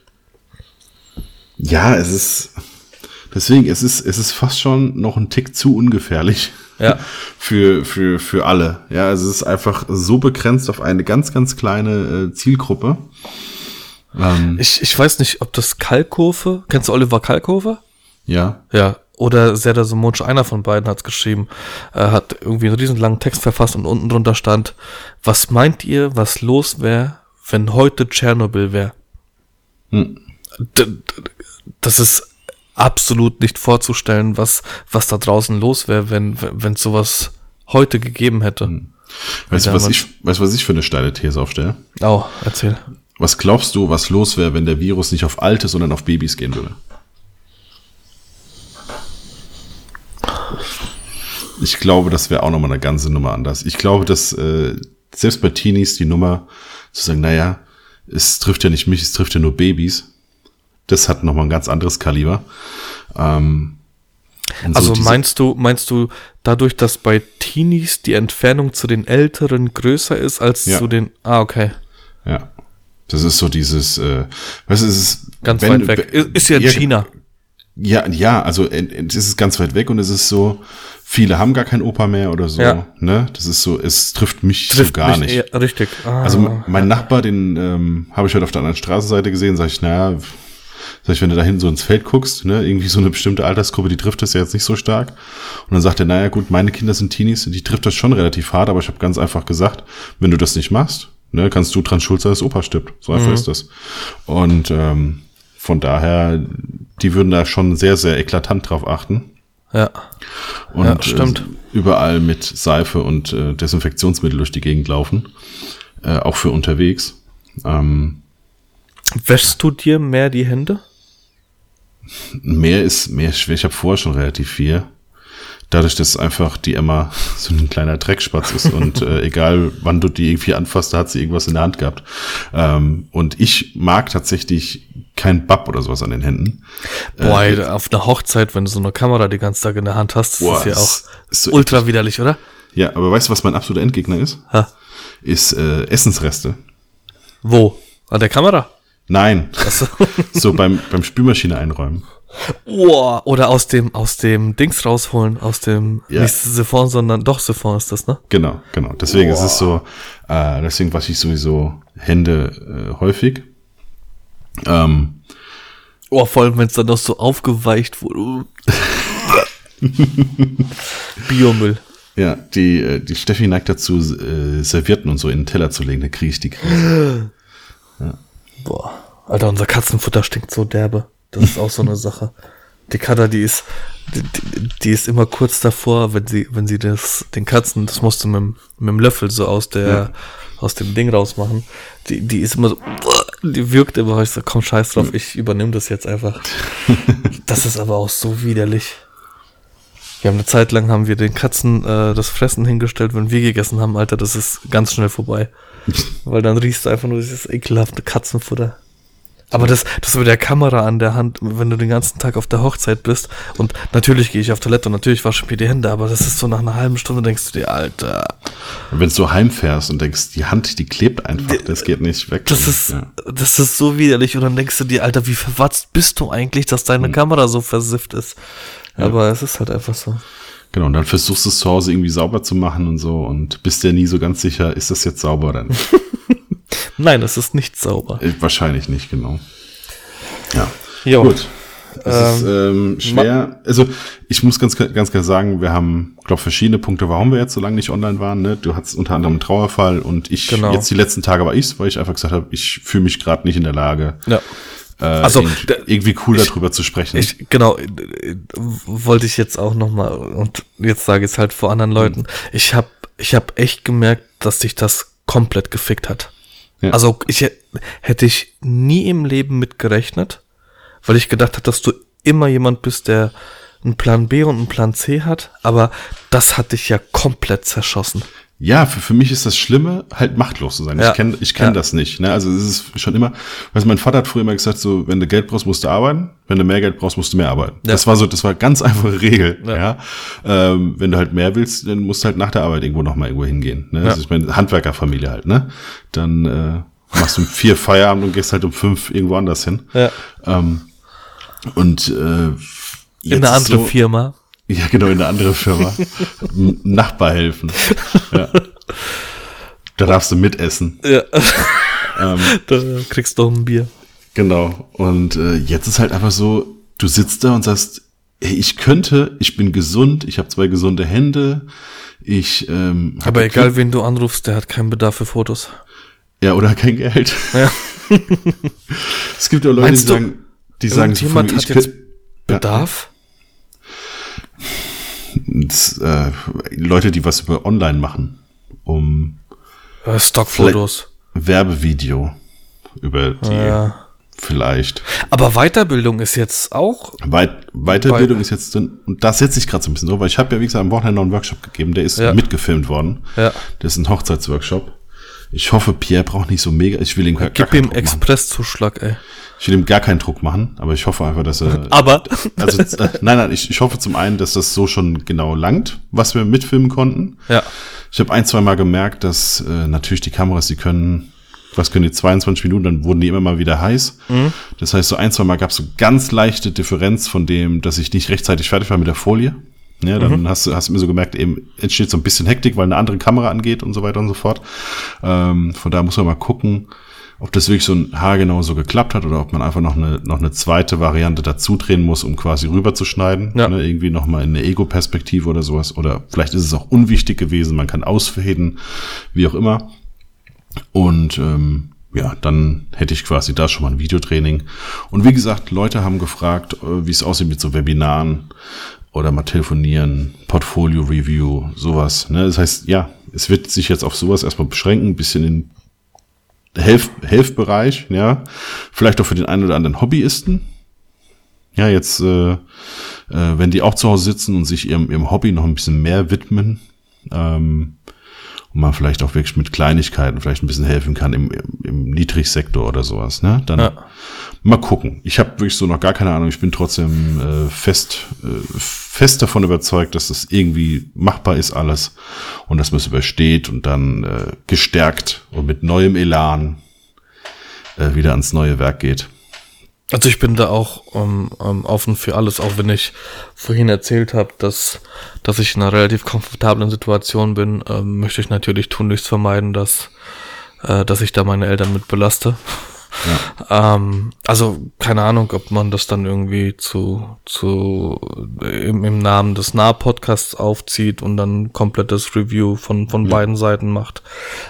Ja, es ist, deswegen, es ist, es ist fast schon noch ein Tick zu ungefährlich. Ja. für, für, für alle. Ja, also es ist einfach so begrenzt auf eine ganz, ganz kleine äh, Zielgruppe. Ähm, ich, ich weiß nicht, ob das Kalkofe, kennst du Oliver Kalkofe? Ja. Ja, oder Serdar Somunc, einer von beiden hat es geschrieben, Er hat irgendwie einen riesenlangen Text verfasst und unten drunter stand, was meint ihr, was los wäre, wenn heute Tschernobyl wäre? Hm. Das ist absolut nicht vorzustellen, was, was da draußen los wäre, wenn, wenn sowas heute gegeben hätte. Hm. Weißt du, was ich, weißt, was ich für eine steile These aufstelle? Oh, erzähl. Was glaubst du, was los wäre, wenn der Virus nicht auf Alte, sondern auf Babys gehen würde? Ich glaube, das wäre auch nochmal eine ganze Nummer anders. Ich glaube, dass äh, selbst bei Teenies die Nummer zu sagen, naja, es trifft ja nicht mich, es trifft ja nur Babys, das hat nochmal ein ganz anderes Kaliber. Ähm, also so meinst du, meinst du, dadurch, dass bei Teenies die Entfernung zu den Älteren größer ist als ja. zu den. Ah, okay. Ja. Das ist so dieses, äh, was ist es? Ganz wenn, weit weg. Ist ja in China. Ja, ja, also es ist ganz weit weg und es ist so, viele haben gar kein Opa mehr oder so. Ja. Ne? Das ist so, es trifft mich trifft so gar mich nicht. Eher, richtig. Ah. Also mein Nachbar, den ähm, habe ich heute auf der anderen Straßenseite gesehen, sag ich, naja, sag ich, wenn du da hinten so ins Feld guckst, ne, irgendwie so eine bestimmte Altersgruppe, die trifft das ja jetzt nicht so stark. Und dann sagt er, naja gut, meine Kinder sind Teenies, die trifft das schon relativ hart, aber ich habe ganz einfach gesagt, wenn du das nicht machst, ne, kannst du dran schuld sein, dass Opa stirbt. So einfach mhm. ist das. Und ähm, von daher, die würden da schon sehr, sehr eklatant drauf achten. Ja. Und ja, stimmt. Äh, überall mit Seife und äh, Desinfektionsmittel durch die Gegend laufen. Äh, auch für unterwegs. Ähm, Wäschst du dir mehr die Hände? Mehr ist, mehr schwer. Ich habe vorher schon relativ viel dadurch, dass einfach die Emma so ein kleiner Dreckspatz ist und äh, egal wann du die irgendwie anfasst, da hat sie irgendwas in der Hand gehabt. Ähm, und ich mag tatsächlich kein Bab oder sowas an den Händen. Boah, äh, auf einer Hochzeit, wenn du so eine Kamera die ganze Tag in der Hand hast, boah, ist ja auch ist so ultra eklig. widerlich, oder? Ja, aber weißt du, was mein absoluter Endgegner ist? Ha. Ist äh, Essensreste. Wo? An der Kamera? Nein. So. so beim, beim Spülmaschine einräumen. Oh, oder aus dem, aus dem Dings rausholen, aus dem, ja. nicht Siphon, sondern doch Siphon ist das, ne? Genau, genau. Deswegen oh. ist es so, äh, deswegen wasche ich sowieso Hände äh, häufig. Ähm, oh, vor allem, wenn es dann noch so aufgeweicht wurde. Biomüll. Ja, die, äh, die Steffi neigt dazu, äh, Servietten und so in den Teller zu legen, da kriege ich die Krise. Ja. Boah, Alter, unser Katzenfutter stinkt so derbe. Das ist auch so eine Sache. Die Kader, die ist, die, die, ist immer kurz davor, wenn sie, wenn sie das, den Katzen, das musst du mit, mit dem Löffel so aus der, ja. aus dem Ding rausmachen. Die, die ist immer so, die wirkt immer, ich so, komm, scheiß drauf, ich übernehme das jetzt einfach. das ist aber auch so widerlich. Wir haben eine Zeit lang haben wir den Katzen äh, das Fressen hingestellt, wenn wir gegessen haben, Alter, das ist ganz schnell vorbei. Weil dann riechst du einfach nur dieses ekelhafte Katzenfutter. Aber das, das mit der Kamera an der Hand, wenn du den ganzen Tag auf der Hochzeit bist und natürlich gehe ich auf Toilette und natürlich wasche ich mir die Hände, aber das ist so nach einer halben Stunde denkst du dir, Alter. Wenn du so heimfährst und denkst, die Hand, die klebt einfach, das geht nicht weg. Das ist, ja. das ist so widerlich und dann denkst du dir, Alter, wie verwatzt bist du eigentlich, dass deine mhm. Kamera so versifft ist. Ja. Aber es ist halt einfach so. Genau, und dann versuchst du es zu Hause irgendwie sauber zu machen und so und bist dir nie so ganz sicher, ist das jetzt sauber dann? Nein, es ist nicht sauber. Äh, wahrscheinlich nicht, genau. Ja. Jo. Gut. Es ähm, ist ähm, schwer. Also ich muss ganz ganz klar sagen, wir haben, glaube verschiedene Punkte, warum wir jetzt so lange nicht online waren. Ne? Du hattest unter anderem einen Trauerfall und ich genau. jetzt die letzten Tage war ich's, weil ich einfach gesagt habe, ich fühle mich gerade nicht in der Lage, ja. äh, also, irgendwie, irgendwie cool ich, darüber zu sprechen. Ich, genau, äh, wollte ich jetzt auch nochmal, und jetzt sage ich es halt vor anderen Leuten, mhm. ich habe ich hab echt gemerkt, dass sich das komplett gefickt hat. Ja. Also ich hätte ich nie im Leben mit gerechnet, weil ich gedacht habe, dass du immer jemand bist, der einen Plan B und einen Plan C hat, aber das hat dich ja komplett zerschossen. Ja, für, für mich ist das Schlimme, halt machtlos zu sein. Ja. Ich kenne ich kenn ja. das nicht. Ne? Also es ist schon immer, weißt, mein Vater hat früher immer gesagt, so, wenn du Geld brauchst, musst du arbeiten. Wenn du mehr Geld brauchst, musst du mehr arbeiten. Ja. Das war so, das war ganz einfache Regel. Ja. Ähm, wenn du halt mehr willst, dann musst du halt nach der Arbeit irgendwo nochmal irgendwo hingehen. Ne? Also ich meine, Handwerkerfamilie halt, ne? Dann äh, machst du um vier Feierabend und gehst halt um fünf irgendwo anders hin. Ja. Ähm, und äh, in eine andere so, Firma. Ja, genau, in eine andere Firma. Nachbar helfen. Ja. Da darfst du mitessen. Ja. Ähm, da kriegst du auch ein Bier. Genau. Und äh, jetzt ist halt einfach so, du sitzt da und sagst, hey, ich könnte, ich bin gesund, ich habe zwei gesunde Hände, ich ähm, Aber egal, Glück. wen du anrufst, der hat keinen Bedarf für Fotos. Ja, oder kein Geld. Ja. es gibt ja Leute, Meinst die sagen, die sagen, jemand hat jetzt Bedarf? Das, äh, Leute, die was über online machen, um äh, Stockfotos. Werbevideo über die ja. vielleicht. Aber Weiterbildung ist jetzt auch. Weit, Weiterbildung ist jetzt und das setze ich gerade so ein bisschen so, weil ich habe ja wie gesagt am Wochenende noch einen Workshop gegeben, der ist ja. mitgefilmt worden. Ja. Das ist ein Hochzeitsworkshop. Ich hoffe, Pierre braucht nicht so mega. Ich will ihm gar, Gib ihm Expresszuschlag, ey. Ich will ihm gar keinen Druck machen, aber ich hoffe einfach, dass er. aber. Also, äh, nein, nein, ich, ich hoffe zum einen, dass das so schon genau langt, was wir mitfilmen konnten. Ja. Ich habe ein, zwei Mal gemerkt, dass äh, natürlich die Kameras, die können, was können die 22 Minuten, dann wurden die immer mal wieder heiß. Mhm. Das heißt, so ein, zwei Mal gab es so ganz leichte Differenz von dem, dass ich nicht rechtzeitig fertig war mit der Folie. Ja, dann mhm. hast du hast du mir so gemerkt, eben entsteht so ein bisschen Hektik, weil eine andere Kamera angeht und so weiter und so fort. Ähm, von daher muss man mal gucken, ob das wirklich so ein haargenau so geklappt hat oder ob man einfach noch eine, noch eine zweite Variante dazu drehen muss, um quasi rüberzuschneiden. Ja. Ne, irgendwie nochmal in eine Ego-Perspektive oder sowas. Oder vielleicht ist es auch unwichtig gewesen, man kann ausfäden, wie auch immer. Und ähm, ja, dann hätte ich quasi da schon mal ein Videotraining. Und wie gesagt, Leute haben gefragt, äh, wie es aussieht mit so Webinaren oder mal telefonieren, Portfolio-Review, sowas. Ne? Das heißt, ja, es wird sich jetzt auf sowas erstmal beschränken, ein bisschen in Helf Helfbereich, ja, vielleicht auch für den einen oder anderen Hobbyisten. Ja, jetzt, äh, äh, wenn die auch zu Hause sitzen und sich ihrem, ihrem Hobby noch ein bisschen mehr widmen, ähm, und man vielleicht auch wirklich mit Kleinigkeiten vielleicht ein bisschen helfen kann im, im, im Niedrigsektor oder sowas, ne? Dann ja. mal gucken. Ich habe wirklich so noch gar keine Ahnung. Ich bin trotzdem äh, fest, äh, fest davon überzeugt, dass das irgendwie machbar ist alles und dass man es übersteht und dann äh, gestärkt und mit neuem Elan äh, wieder ans neue Werk geht. Also ich bin da auch ähm, ähm, offen für alles, auch wenn ich vorhin erzählt habe, dass, dass ich in einer relativ komfortablen Situation bin, ähm, möchte ich natürlich tunlichst vermeiden, dass, äh, dass ich da meine Eltern mit belaste. Ja. ähm, also keine Ahnung, ob man das dann irgendwie zu, zu im, im Namen des Nah-Podcasts aufzieht und dann komplettes Review von, von ja. beiden Seiten macht.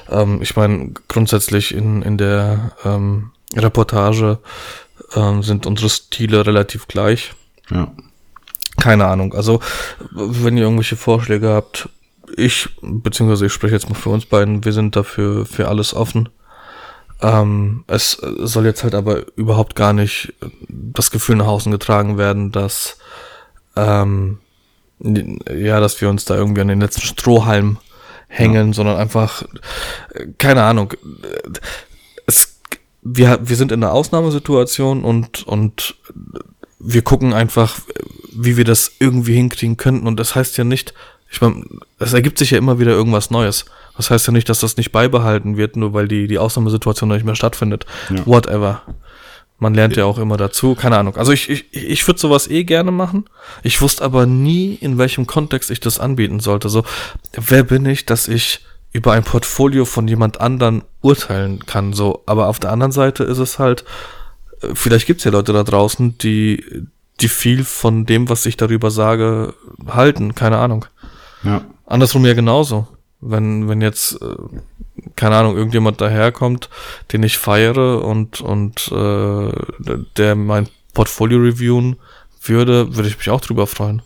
Ähm, ich meine, grundsätzlich in, in der ähm, Reportage ähm, sind unsere Stile relativ gleich. Ja. Keine Ahnung. Also, wenn ihr irgendwelche Vorschläge habt, ich, beziehungsweise ich spreche jetzt mal für uns beiden, wir sind dafür für alles offen. Ähm, es soll jetzt halt aber überhaupt gar nicht das Gefühl nach außen getragen werden, dass ähm, ja, dass wir uns da irgendwie an den letzten Strohhalm hängen, ja. sondern einfach, keine Ahnung, wir, wir sind in einer Ausnahmesituation und, und wir gucken einfach, wie wir das irgendwie hinkriegen könnten. Und das heißt ja nicht, ich meine, es ergibt sich ja immer wieder irgendwas Neues. Das heißt ja nicht, dass das nicht beibehalten wird, nur weil die, die Ausnahmesituation nicht mehr stattfindet. Ja. Whatever. Man lernt ja auch immer dazu, keine Ahnung. Also ich, ich, ich würde sowas eh gerne machen. Ich wusste aber nie, in welchem Kontext ich das anbieten sollte. So, wer bin ich, dass ich über ein Portfolio von jemand anderen urteilen kann. So, aber auf der anderen Seite ist es halt, äh, vielleicht gibt es ja Leute da draußen, die, die viel von dem, was ich darüber sage, halten. Keine Ahnung. Ja. Andersrum ja genauso. Wenn, wenn jetzt, äh, keine Ahnung, irgendjemand daherkommt, den ich feiere und, und äh, der mein Portfolio reviewen würde, würde ich mich auch drüber freuen.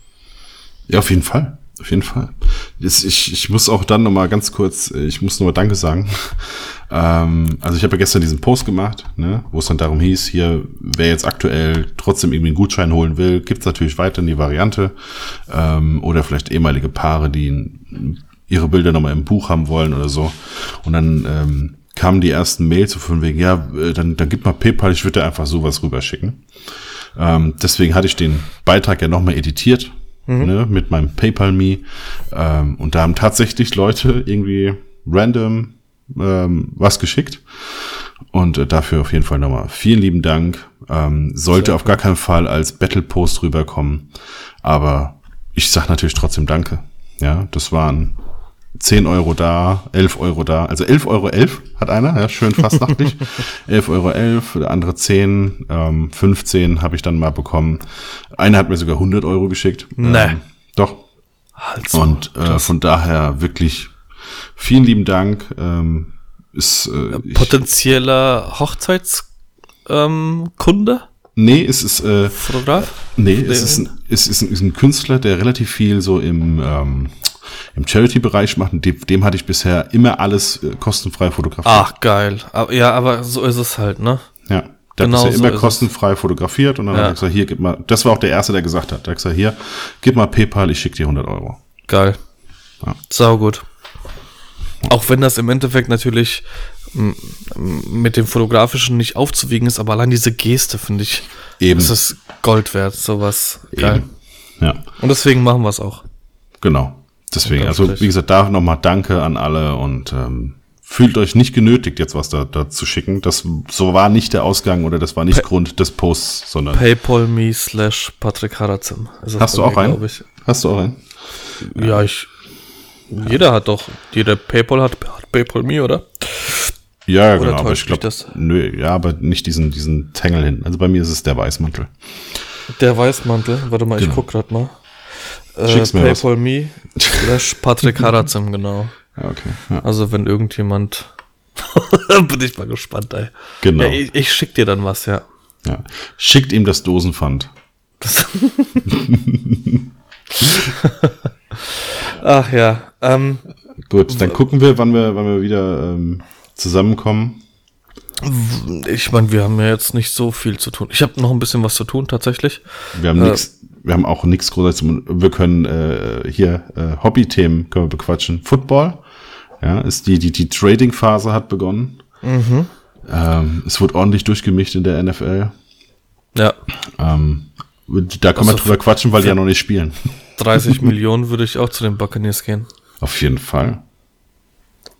Ja, auf jeden Fall. Auf jeden Fall. Ich, ich muss auch dann nochmal ganz kurz, ich muss nochmal Danke sagen. ähm, also ich habe ja gestern diesen Post gemacht, ne, wo es dann darum hieß, hier, wer jetzt aktuell trotzdem irgendwie einen Gutschein holen will, gibt's natürlich weiterhin die Variante. Ähm, oder vielleicht ehemalige Paare, die ihre Bilder nochmal im Buch haben wollen oder so. Und dann ähm, kamen die ersten Mails so von wegen, ja, äh, dann, dann gib mal PayPal, ich würde einfach sowas rüberschicken. Ähm, deswegen hatte ich den Beitrag ja nochmal editiert mhm. ne, mit meinem PayPal-Me. Ähm, und da haben tatsächlich Leute irgendwie random ähm, was geschickt. Und äh, dafür auf jeden Fall nochmal vielen lieben Dank. Ähm, sollte auf gar keinen Fall als Battle-Post rüberkommen. Aber ich sag natürlich trotzdem Danke. Ja, das waren 10 Euro da, 11 Euro da. Also 11 Euro 11 hat einer, ja, schön fastnachtlich. 11 Euro 11, der andere 10, ähm, 15 habe ich dann mal bekommen. Einer hat mir sogar 100 Euro geschickt. Nee. Ähm, doch. Also, Und äh, von daher wirklich vielen lieben Dank. Ähm, ist, äh, Potenzieller Hochzeitskunde? Ähm, Nee, es ist äh, Fotograf? Nee, es ist, ein, es ist, ein, ist ein Künstler, der relativ viel so im ähm, im Charity-Bereich macht. Und dem, dem hatte ich bisher immer alles äh, kostenfrei fotografiert. Ach, geil. Ja, aber so ist es halt, ne? Ja. Der genau hat bisher so immer kostenfrei es. fotografiert und dann ja. hat er gesagt, hier, gib mal, das war auch der Erste, der gesagt hat. Der hat gesagt, hier, gib mal PayPal, ich schicke dir 100 Euro. Geil. Ja. Sau gut. Auch wenn das im Endeffekt natürlich mit dem Fotografischen nicht aufzuwiegen ist, aber allein diese Geste finde ich, Eben. das ist Gold wert, sowas. Geil. Eben. Ja. Und deswegen machen wir es auch. Genau. Deswegen, also wie gesagt, da nochmal Danke an alle und ähm, fühlt euch nicht genötigt, jetzt was da, da zu schicken. Das so war nicht der Ausgang oder das war nicht pa Grund des Posts, sondern. PayPal me slash Patrick Harazim. Hast du auch einen? Hast du auch einen? Ja, ich. Jeder hat doch, jeder PayPal hat, hat PayPal me, oder? Ja, oder genau, aber ich glaube, nö, ja, aber nicht diesen, diesen Tangle hinten. Also bei mir ist es der Weißmantel. Der Weißmantel, warte mal, genau. ich guck grad mal. Äh, PayPal me slash Patrick Harazim, genau. Ja, okay. Ja. Also wenn irgendjemand, bin ich mal gespannt, ey. Genau. Ja, ich, ich schick dir dann was, ja. Ja. Schickt ihm das Dosenpfand. Das Ach ja. Ähm, Gut, dann gucken wir, wann wir, wann wir wieder ähm, zusammenkommen. Ich meine, wir haben ja jetzt nicht so viel zu tun. Ich habe noch ein bisschen was zu tun tatsächlich. Wir haben äh, nichts wir haben auch nichts Großartiges. Wir können äh, hier äh, Hobby-Themen können wir bequatschen. Football, ja, ist die die die Trading-Phase hat begonnen. Mhm. Ähm, es wird ordentlich durchgemischt in der NFL. Ja. Ähm, da können also wir drüber quatschen, weil die ja noch nicht spielen. 30 Millionen würde ich auch zu den Buccaneers gehen. Auf jeden Fall.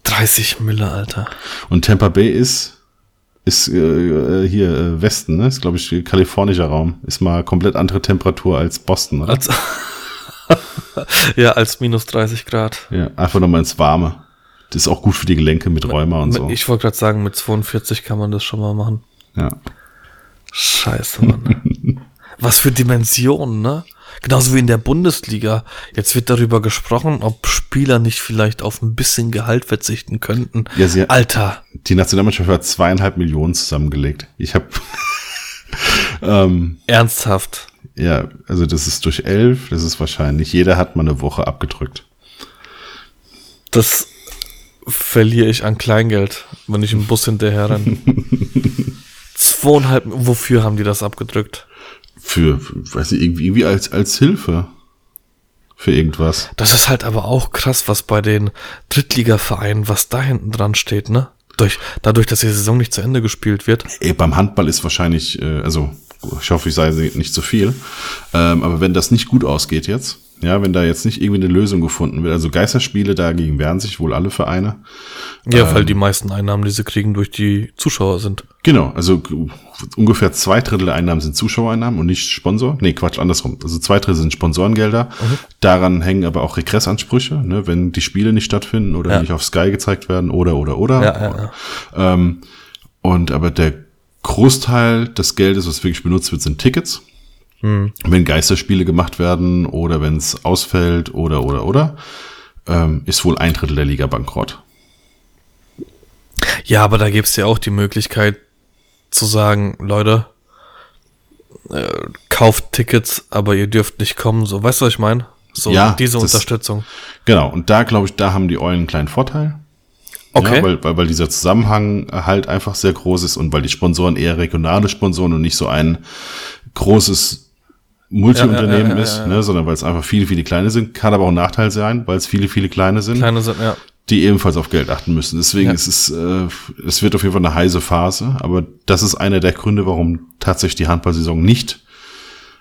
30 Mille, Alter. Und Tampa Bay ist ist äh, äh, hier äh, Westen, ne? Ist, glaube ich, kalifornischer Raum. Ist mal komplett andere Temperatur als Boston, oder? Als, ja, als minus 30 Grad. Ja, einfach nochmal ins Warme. Das ist auch gut für die Gelenke mit Rheuma und so. Ich wollte gerade sagen, mit 42 kann man das schon mal machen. Ja. Scheiße, Mann. Was für Dimensionen, ne? Genauso wie in der Bundesliga. Jetzt wird darüber gesprochen, ob Spieler nicht vielleicht auf ein bisschen Gehalt verzichten könnten. Ja, sie, Alter. Die Nationalmannschaft hat zweieinhalb Millionen zusammengelegt. Ich habe ähm, Ernsthaft. Ja, also das ist durch elf, das ist wahrscheinlich. Jeder hat mal eine Woche abgedrückt. Das verliere ich an Kleingeld, wenn ich im Bus hinterher renne. Zweieinhalb, wofür haben die das abgedrückt? Für, weiß ich, irgendwie, irgendwie als, als Hilfe für irgendwas. Das ist halt aber auch krass, was bei den Drittligavereinen, was da hinten dran steht, ne? Durch, dadurch, dass die Saison nicht zu Ende gespielt wird. Ey, beim Handball ist wahrscheinlich, äh, also ich hoffe, ich sage nicht zu viel, ähm, aber wenn das nicht gut ausgeht jetzt, ja, wenn da jetzt nicht irgendwie eine Lösung gefunden wird. Also Geisterspiele, dagegen wehren sich wohl alle Vereine. Ja, ähm, weil die meisten Einnahmen, die sie kriegen, durch die Zuschauer sind. Genau, also ungefähr zwei Drittel der Einnahmen sind Zuschauereinnahmen und nicht Sponsor. Nee, Quatsch, andersrum. Also zwei Drittel sind Sponsorengelder. Mhm. Daran hängen aber auch Regressansprüche, ne, wenn die Spiele nicht stattfinden oder ja. nicht auf Sky gezeigt werden oder oder oder. Ja, ja, ja. Ähm, und aber der Großteil des Geldes, was wirklich benutzt wird, sind Tickets. Mhm. Wenn Geisterspiele gemacht werden oder wenn es ausfällt oder oder oder, ähm, ist wohl ein Drittel der Liga bankrott. Ja, aber da gibt's ja auch die Möglichkeit zu sagen, Leute, äh, kauft Tickets, aber ihr dürft nicht kommen. So, weißt du, was ich meine? So Ja, diese das- Unterstützung. Genau, und da glaube ich, da haben die Eulen einen kleinen Vorteil. Okay. Ja, weil, weil, weil dieser Zusammenhang halt einfach sehr groß ist und weil die Sponsoren eher regionale Sponsoren und nicht so ein großes Multiunternehmen Ja, ja, ist. Ne, sondern weil es einfach viele, viele kleine sind. Kann aber auch ein Nachteil sein, weil es viele, viele kleine sind, Kleine sind, ja. die ebenfalls auf Geld achten müssen. Deswegen ist es, äh, es wird auf jeden Fall eine heiße Phase, aber das ist einer der Gründe, warum tatsächlich die Handballsaison nicht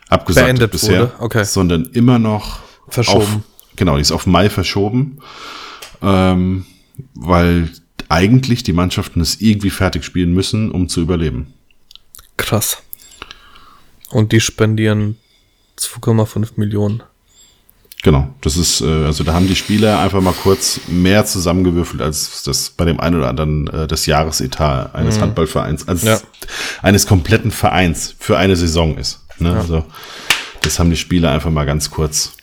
abgesagt Beendet bisher, wurde, okay. sondern immer noch Verschoben. Auf, genau, die ist auf Mai verschoben, ähm, weil eigentlich die Mannschaften es irgendwie fertig spielen müssen, um zu überleben. Krass. Und die spendieren 2,5 Millionen. Genau, das ist, äh, also da haben die Spieler einfach mal kurz mehr zusammengewürfelt, als das bei dem einen oder anderen äh, das Jahresetat eines Handballvereins, als Ja. eines kompletten Vereins für eine Saison ist. Ne? Also das haben die Spieler einfach mal ganz kurz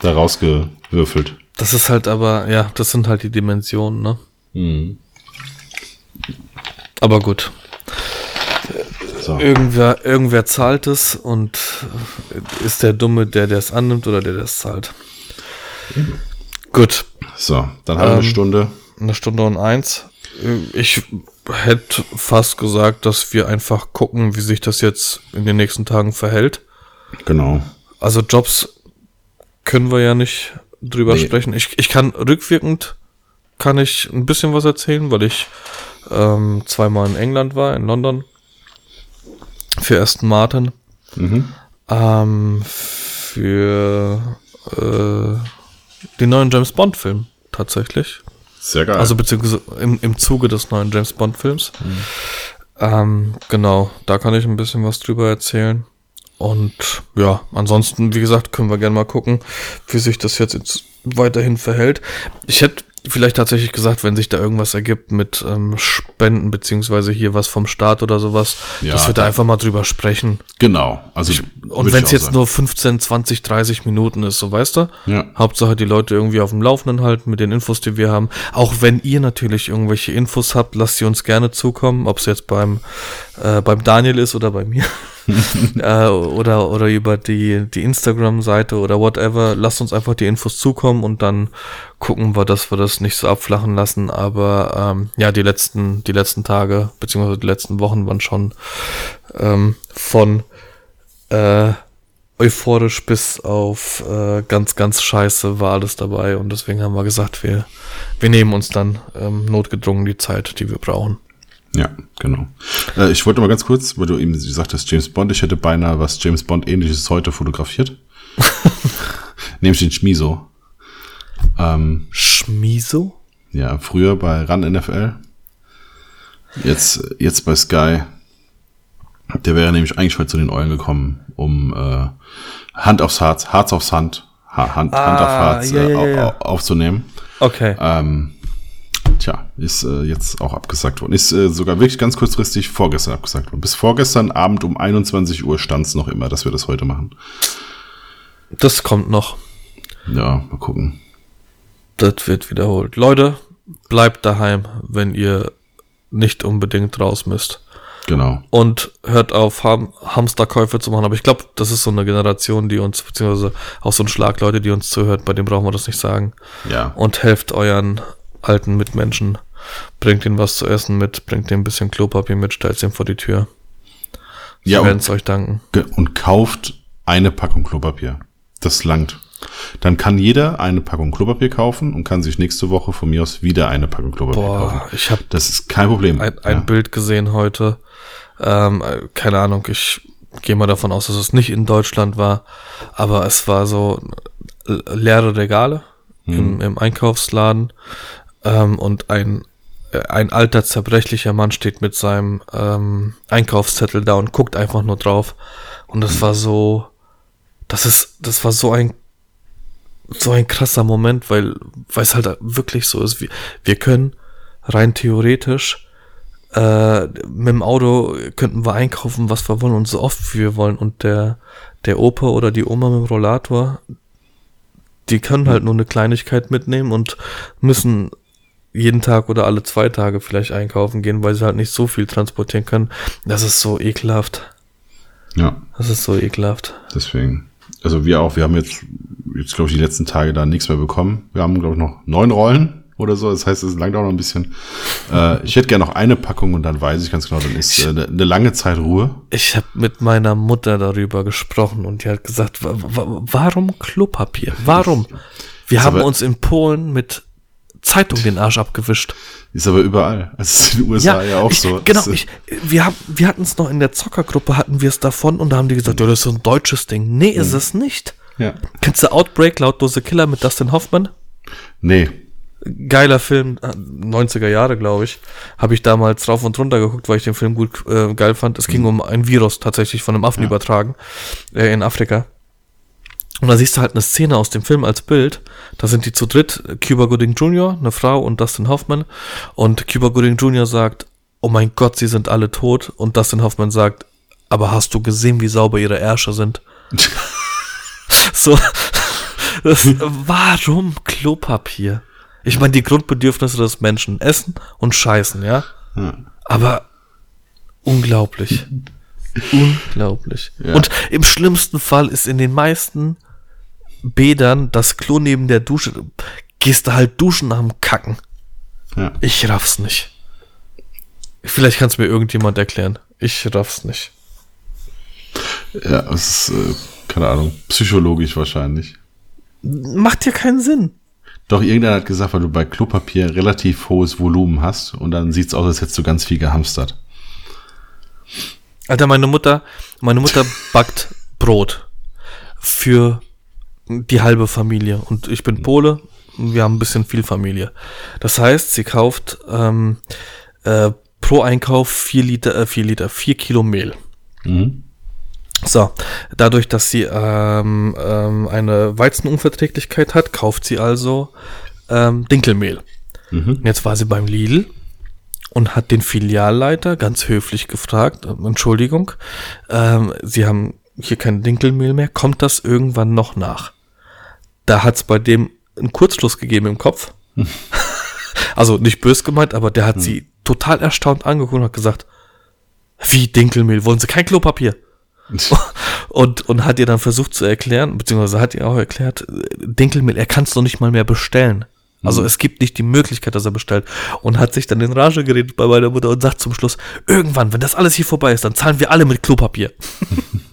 da rausgewürfelt. Das ist halt aber, ja, das sind halt die Dimensionen, ne? Mhm. Aber gut. So. Irgendwer, irgendwer zahlt es und ist der Dumme, der es annimmt oder der es zahlt. Gut, so, dann haben wir eine Ähm, Stunde. eine Stunde und eins. Ich hätte fast gesagt, dass wir einfach gucken, wie sich das jetzt in den nächsten Tagen verhält. Genau. Also Jobs können wir ja nicht drüber Nee. sprechen. Ich, ich kann rückwirkend kann ich ein bisschen was erzählen, weil ich ähm, zweimal in England war, in London für Aston Martin. Mhm. Ähm, für äh, den neuen James Bond Film tatsächlich. Sehr geil. Also beziehungsweise im, im Zuge des neuen James Bond Films. Ähm, genau, da kann ich ein bisschen was drüber erzählen. Und ja, ansonsten, wie gesagt, können wir gerne mal gucken, wie sich das jetzt, jetzt weiterhin verhält. Ich hätte vielleicht tatsächlich gesagt, wenn sich da irgendwas ergibt mit ähm, Spenden, beziehungsweise hier was vom Staat oder sowas, Ja, dass wir da einfach mal drüber sprechen. genau. Also Und würd wenn ich es jetzt sagen. nur 15, 20, 30 Minuten ist, so weißt du? Ja. Hauptsache die Leute irgendwie auf dem Laufenden halten mit den Infos, die wir haben. Auch wenn ihr natürlich irgendwelche Infos habt, lasst sie uns gerne zukommen, ob es jetzt beim, äh, beim Daniel ist oder bei mir. äh, oder, oder über die, die Instagram-Seite oder whatever. Lasst uns einfach die Infos zukommen und dann gucken wir, dass wir das nicht so abflachen lassen. Aber ähm, ja, die letzten, die letzten Tage, beziehungsweise die letzten Wochen waren schon ähm, von äh, euphorisch bis auf äh, ganz, ganz scheiße war alles dabei und deswegen haben wir gesagt, wir, wir nehmen uns dann ähm, notgedrungen die Zeit, die wir brauchen. Ja, genau. Äh, ich wollte mal ganz kurz, weil du eben gesagt hast, James Bond, ich hätte beinahe was James Bond ähnliches heute fotografiert. Nämlich den Schmiso. Ähm, Schmiso? ja, früher bei RAN NFL. Jetzt, jetzt bei Sky. Der wäre nämlich eigentlich heute zu den Eulen gekommen, um äh, Hand aufs Harz, Harz aufs Hand, ha Hand, Hand auf Ah, Harz ja, äh, ja, au- ja. au- aufzunehmen. Okay. Ähm, tja, ist äh, jetzt auch abgesagt worden. Ist äh, sogar wirklich ganz kurzfristig vorgestern abgesagt worden. Bis vorgestern Abend um 21 Uhr stand es noch immer, dass wir das heute machen. Das kommt noch. Ja, mal gucken. Das wird wiederholt. Leute, bleibt daheim, wenn ihr nicht unbedingt raus müsst. Genau. Und hört auf, Ham Hamsterkäufe zu machen. Aber ich glaube, das ist so eine Generation, die uns, beziehungsweise auch so ein Schlag Leute, die uns zuhört, bei dem brauchen wir das nicht sagen. Ja. und helft euren alten Mitmenschen. Bringt ihnen was zu essen mit, bringt ihnen ein bisschen Klopapier mit, stellt ihm vor die Tür. Sie Ja, werden es euch danken. und kauft eine Packung Klopapier. Das langt. Dann kann jeder eine Packung Klopapier kaufen und kann sich nächste Woche von mir aus wieder eine Packung Klopapier Boah, kaufen. ich habe Das ist kein Problem. ein, ein ja. Bild gesehen heute. Ähm, äh, keine Ahnung, ich gehe mal davon aus, dass es nicht in Deutschland war, aber es war so äh, leere Regale im, im Einkaufsladen ähm, und ein äh, ein alter zerbrechlicher Mann steht mit seinem ähm, Einkaufszettel da und guckt einfach nur drauf und das war so das ist das war so ein so ein krasser Moment, weil weil es halt wirklich so ist, wir, wir können rein theoretisch äh, mit dem Auto könnten wir einkaufen, was wir wollen und so oft wie wir wollen. Und der, der Opa oder die Oma mit dem Rollator, die können halt nur eine Kleinigkeit mitnehmen und müssen jeden Tag oder alle zwei Tage vielleicht einkaufen gehen, weil sie halt nicht so viel transportieren können. Das ist so ekelhaft. Ja. Das ist so ekelhaft. Deswegen. Also wir auch, wir haben jetzt, jetzt glaube ich, die letzten Tage da nichts mehr bekommen. Wir haben, glaube ich, noch neun Rollen oder so. Das heißt, es langt auch noch ein bisschen. Äh, ich hätte gerne noch eine Packung und dann weiß ich ganz genau, dann ist äh, eine, eine lange Zeit Ruhe. Ich habe mit meiner Mutter darüber gesprochen und die hat gesagt, warum Klopapier? Warum? Wir haben uns in Polen mit Zeitung den Arsch abgewischt. Ist aber überall. Das ist in den USA ja, ja auch ich, so. Genau, ich, wir, haben, wir hatten es noch in der Zockergruppe, hatten wir es davon und da haben die gesagt, ja, das ist so ein deutsches Ding. Nee, ist mhm. es nicht. Ja. Kennst du Outbreak, Lautlose Killer mit Dustin Hoffman? Nee. Geiler Film, 90er Jahre, glaube ich. Habe ich damals rauf und runter geguckt, weil ich den Film gut äh, geil fand. Es mhm. ging um ein Virus tatsächlich von einem Affen ja. übertragen äh, in Afrika. Und da siehst du halt eine Szene aus dem Film als Bild. Da sind die zu dritt, Cuba Gooding Jr., eine Frau und Dustin Hoffman. Und Cuba Gooding Jr. sagt, oh mein Gott, sie sind alle tot. Und Dustin Hoffman sagt, aber hast du gesehen, wie sauber ihre Ärsche sind? so, das, warum Klopapier? Ich meine, die Grundbedürfnisse des Menschen, essen und scheißen, ja? Aber unglaublich. Unglaublich. Ja. Und im schlimmsten Fall ist in den meisten Bädern das Klo neben der Dusche. Gehst du halt duschen nach dem Kacken. Ja. Ich raff's nicht. Vielleicht kann es mir irgendjemand erklären. Ich raff's nicht. Ja, es ist, äh, keine Ahnung, psychologisch wahrscheinlich. Macht ja keinen Sinn. Doch, irgendeiner hat gesagt, weil du bei Klopapier relativ hohes Volumen hast und dann sieht's aus, als hättest du ganz viel gehamstert. Alter, meine Mutter, meine Mutter backt Brot für die halbe Familie. Und ich bin Pole, wir haben ein bisschen viel Familie. Das heißt, sie kauft ähm, äh, pro Einkauf vier Liter, äh, vier Liter, vier Kilo Mehl. Mhm. So, dadurch, dass sie ähm, ähm, eine Weizenunverträglichkeit hat, kauft sie also ähm, Dinkelmehl. Mhm. Jetzt war sie beim Lidl und hat den Filialleiter ganz höflich gefragt, Entschuldigung, ähm, Sie haben hier kein Dinkelmehl mehr, kommt das irgendwann noch nach? Da hat es bei dem einen Kurzschluss gegeben im Kopf. also nicht bös gemeint, aber der hat hm. sie total erstaunt angeguckt und hat gesagt, wie Dinkelmehl, wollen Sie kein Klopapier? und, und hat ihr dann versucht zu erklären, beziehungsweise hat ihr auch erklärt, Dinkelmehl, er kann es doch nicht mal mehr bestellen. Also mhm. es gibt nicht die Möglichkeit, dass er bestellt. Und hat sich dann in Rage geredet bei meiner Mutter und sagt zum Schluss, irgendwann, wenn das alles hier vorbei ist, dann zahlen wir alle mit Klopapier.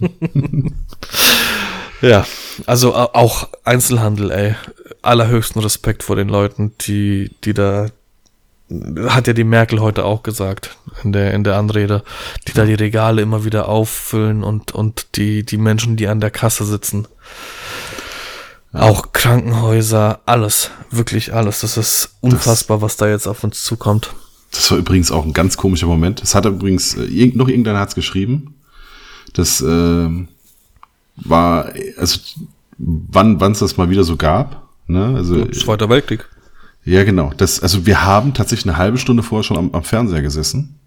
ja, also auch Einzelhandel, ey. Allerhöchsten Respekt vor den Leuten, die, die da, hat ja die Merkel heute auch gesagt in der, in der Anrede, die da die Regale immer wieder auffüllen und, und die, die Menschen, die an der Kasse sitzen. Ja. Auch Krankenhäuser, alles, wirklich alles. Das ist unfassbar, das, was da jetzt auf uns zukommt. Das war übrigens auch ein ganz komischer Moment. Es hat übrigens äh, noch irgendeiner hat's geschrieben. Das äh, war, also wann wann es das mal wieder so gab. Ne? Also, Zweiter Weltkrieg. Ja, genau. Das, also wir haben tatsächlich eine halbe Stunde vorher schon am, am Fernseher gesessen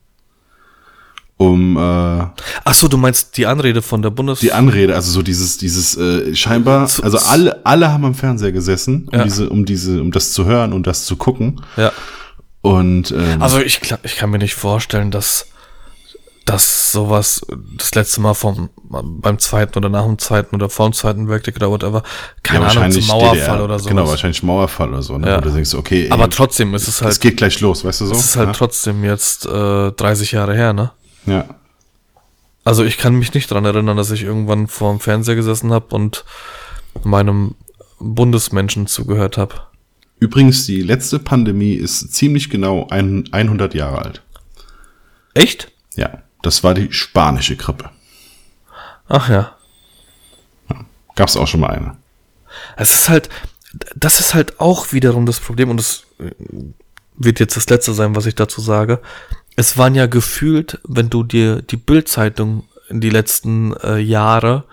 um äh, Ach so, du meinst die Anrede von der Bundes die Anrede, also so dieses dieses äh, scheinbar, also alle alle haben am Fernseher gesessen, um ja. diese um diese um das zu hören und das zu gucken. Ja. Und ähm, also ich ich kann mir nicht vorstellen, dass dass sowas das letzte Mal vom beim zweiten oder nach dem zweiten oder vor dem zweiten Weltkrieg oder whatever, keine ja, Ahnung, zum Mauerfall DDR, oder so. Genau, wahrscheinlich Mauerfall oder so, ne? Ja. Wo du denkst, okay, ey, aber trotzdem ist es halt. Es geht gleich los, weißt du so? Es ist halt ja? trotzdem jetzt äh, 30 Jahre her, ne? Ja. Also ich kann mich nicht dran erinnern, dass ich irgendwann vor dem Fernseher gesessen habe und meinem Bundesmenschen zugehört habe. Übrigens, die letzte Pandemie ist ziemlich genau ein, 100 Jahre alt. Echt? Ja, das war die spanische Grippe. Ach ja. ja Gab's auch schon mal eine. Es ist halt, das ist halt auch wiederum das Problem und das wird jetzt das letzte sein, was ich dazu sage es waren ja gefühlt, wenn du dir die Bildzeitung in die letzten äh, Jahre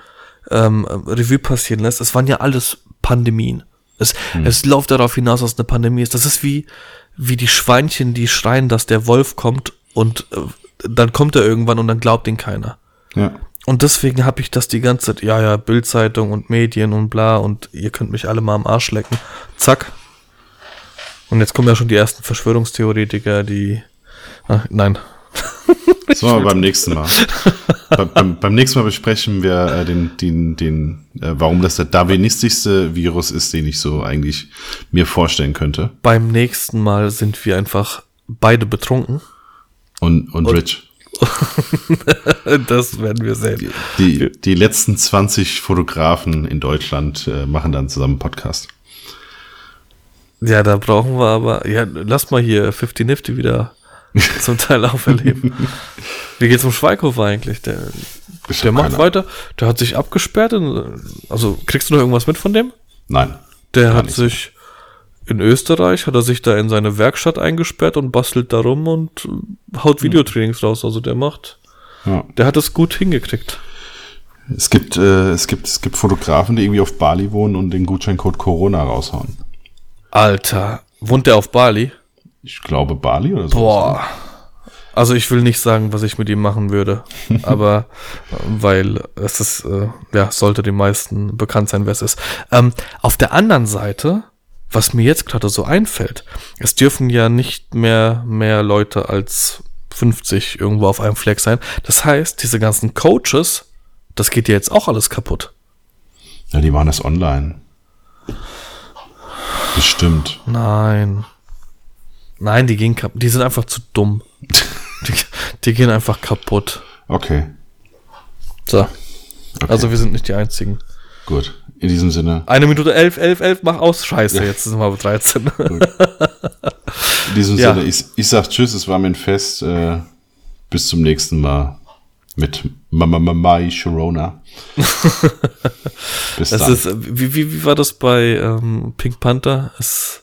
ähm, Revue passieren lässt, es waren ja alles Pandemien. Es, hm. es läuft darauf hinaus, dass es eine Pandemie ist. Das ist wie, wie die Schweinchen, die schreien, dass der Wolf kommt und äh, dann kommt er irgendwann und dann glaubt ihn keiner. Ja. Und deswegen habe ich das die ganze Zeit, ja, ja, Bildzeitung und Medien und bla und ihr könnt mich alle mal am Arsch lecken. Zack. Und jetzt kommen ja schon die ersten Verschwörungstheoretiker, die. Ach, nein. Das machen wir beim nächsten Mal. Be beim, beim, nächsten Mal besprechen wir äh, den, den, den äh, warum das der darwinistischste Virus ist, den ich so eigentlich mir vorstellen könnte. Beim nächsten Mal sind wir einfach beide betrunken. Und, und, und Rich. das werden wir sehen. Die, die letzten 20 Fotografen in Deutschland äh, machen dann zusammen einen Podcast. Ja, da brauchen wir aber, ja, lass mal hier 50 Nifty wieder zum Teil auferleben. Wie geht's um Schweighofer eigentlich? Der, der macht weiter. Der hat sich abgesperrt. In, also kriegst du noch irgendwas mit von dem? Nein. Der hat sich in Österreich hat er sich da in seine Werkstatt eingesperrt und bastelt da rum und haut Videotrainings raus. Also der macht, ja. der hat es gut hingekriegt. Es gibt, äh, es gibt, es gibt Fotografen, die irgendwie auf Bali wohnen und den Gutscheincode Corona raushauen. Alter, wohnt der auf Bali? Ich glaube Bali oder so. Boah. Also ich will nicht sagen, was ich mit ihm machen würde, aber weil es ist, äh, ja, sollte den meisten bekannt sein, wer es ist. Ähm, auf der anderen Seite, was mir jetzt gerade so einfällt, es dürfen ja nicht mehr mehr Leute als 50 irgendwo auf einem Fleck sein. Das heißt, diese ganzen Coaches, das geht ja jetzt auch alles kaputt. Ja, die waren das online. Bestimmt. Nein. Nein, die gehen kaputt. Die sind einfach zu dumm. die, die, gehen einfach kaputt. Okay. So. Okay. Also wir sind nicht die einzigen. Gut. In diesem Sinne. Eine Minute elf, elf, elf, mach aus. Scheiße, ja. jetzt sind wir bei 13. In diesem ja. Sinne, ich, ich sag Tschüss, es war mir ein Fest. Äh, bis zum nächsten Mal mit Mama Mai Sharona. bis das dann. Ist, wie, wie, wie war das bei ähm, Pink Panther? Es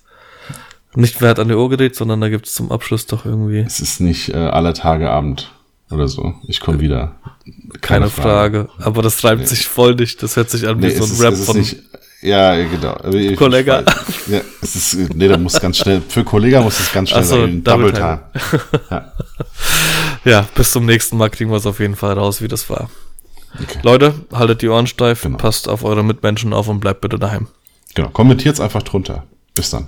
nicht wer hat an der Uhr gedreht, sondern da gibt es zum Abschluss doch irgendwie. Es ist nicht äh, aller Tage Abend oder so. Ich komme wieder. Keine, Keine Frage. Frage. Aber das reimt nee. sich voll nicht. Das hört sich an wie nee, so ein ist, Rap von. Nicht, ja, genau. Ich, Kollega. Ich, ja, es ist, nee, da muss ganz schnell, für Kollega muss es ganz schnell so, sein. Double Time. Ja. ja, bis zum nächsten Mal kriegen wir es auf jeden Fall raus, wie das war. Okay. Leute, haltet die Ohren steif, genau. passt auf eure Mitmenschen auf und bleibt bitte daheim. Genau, kommentiert einfach drunter. Bis dann.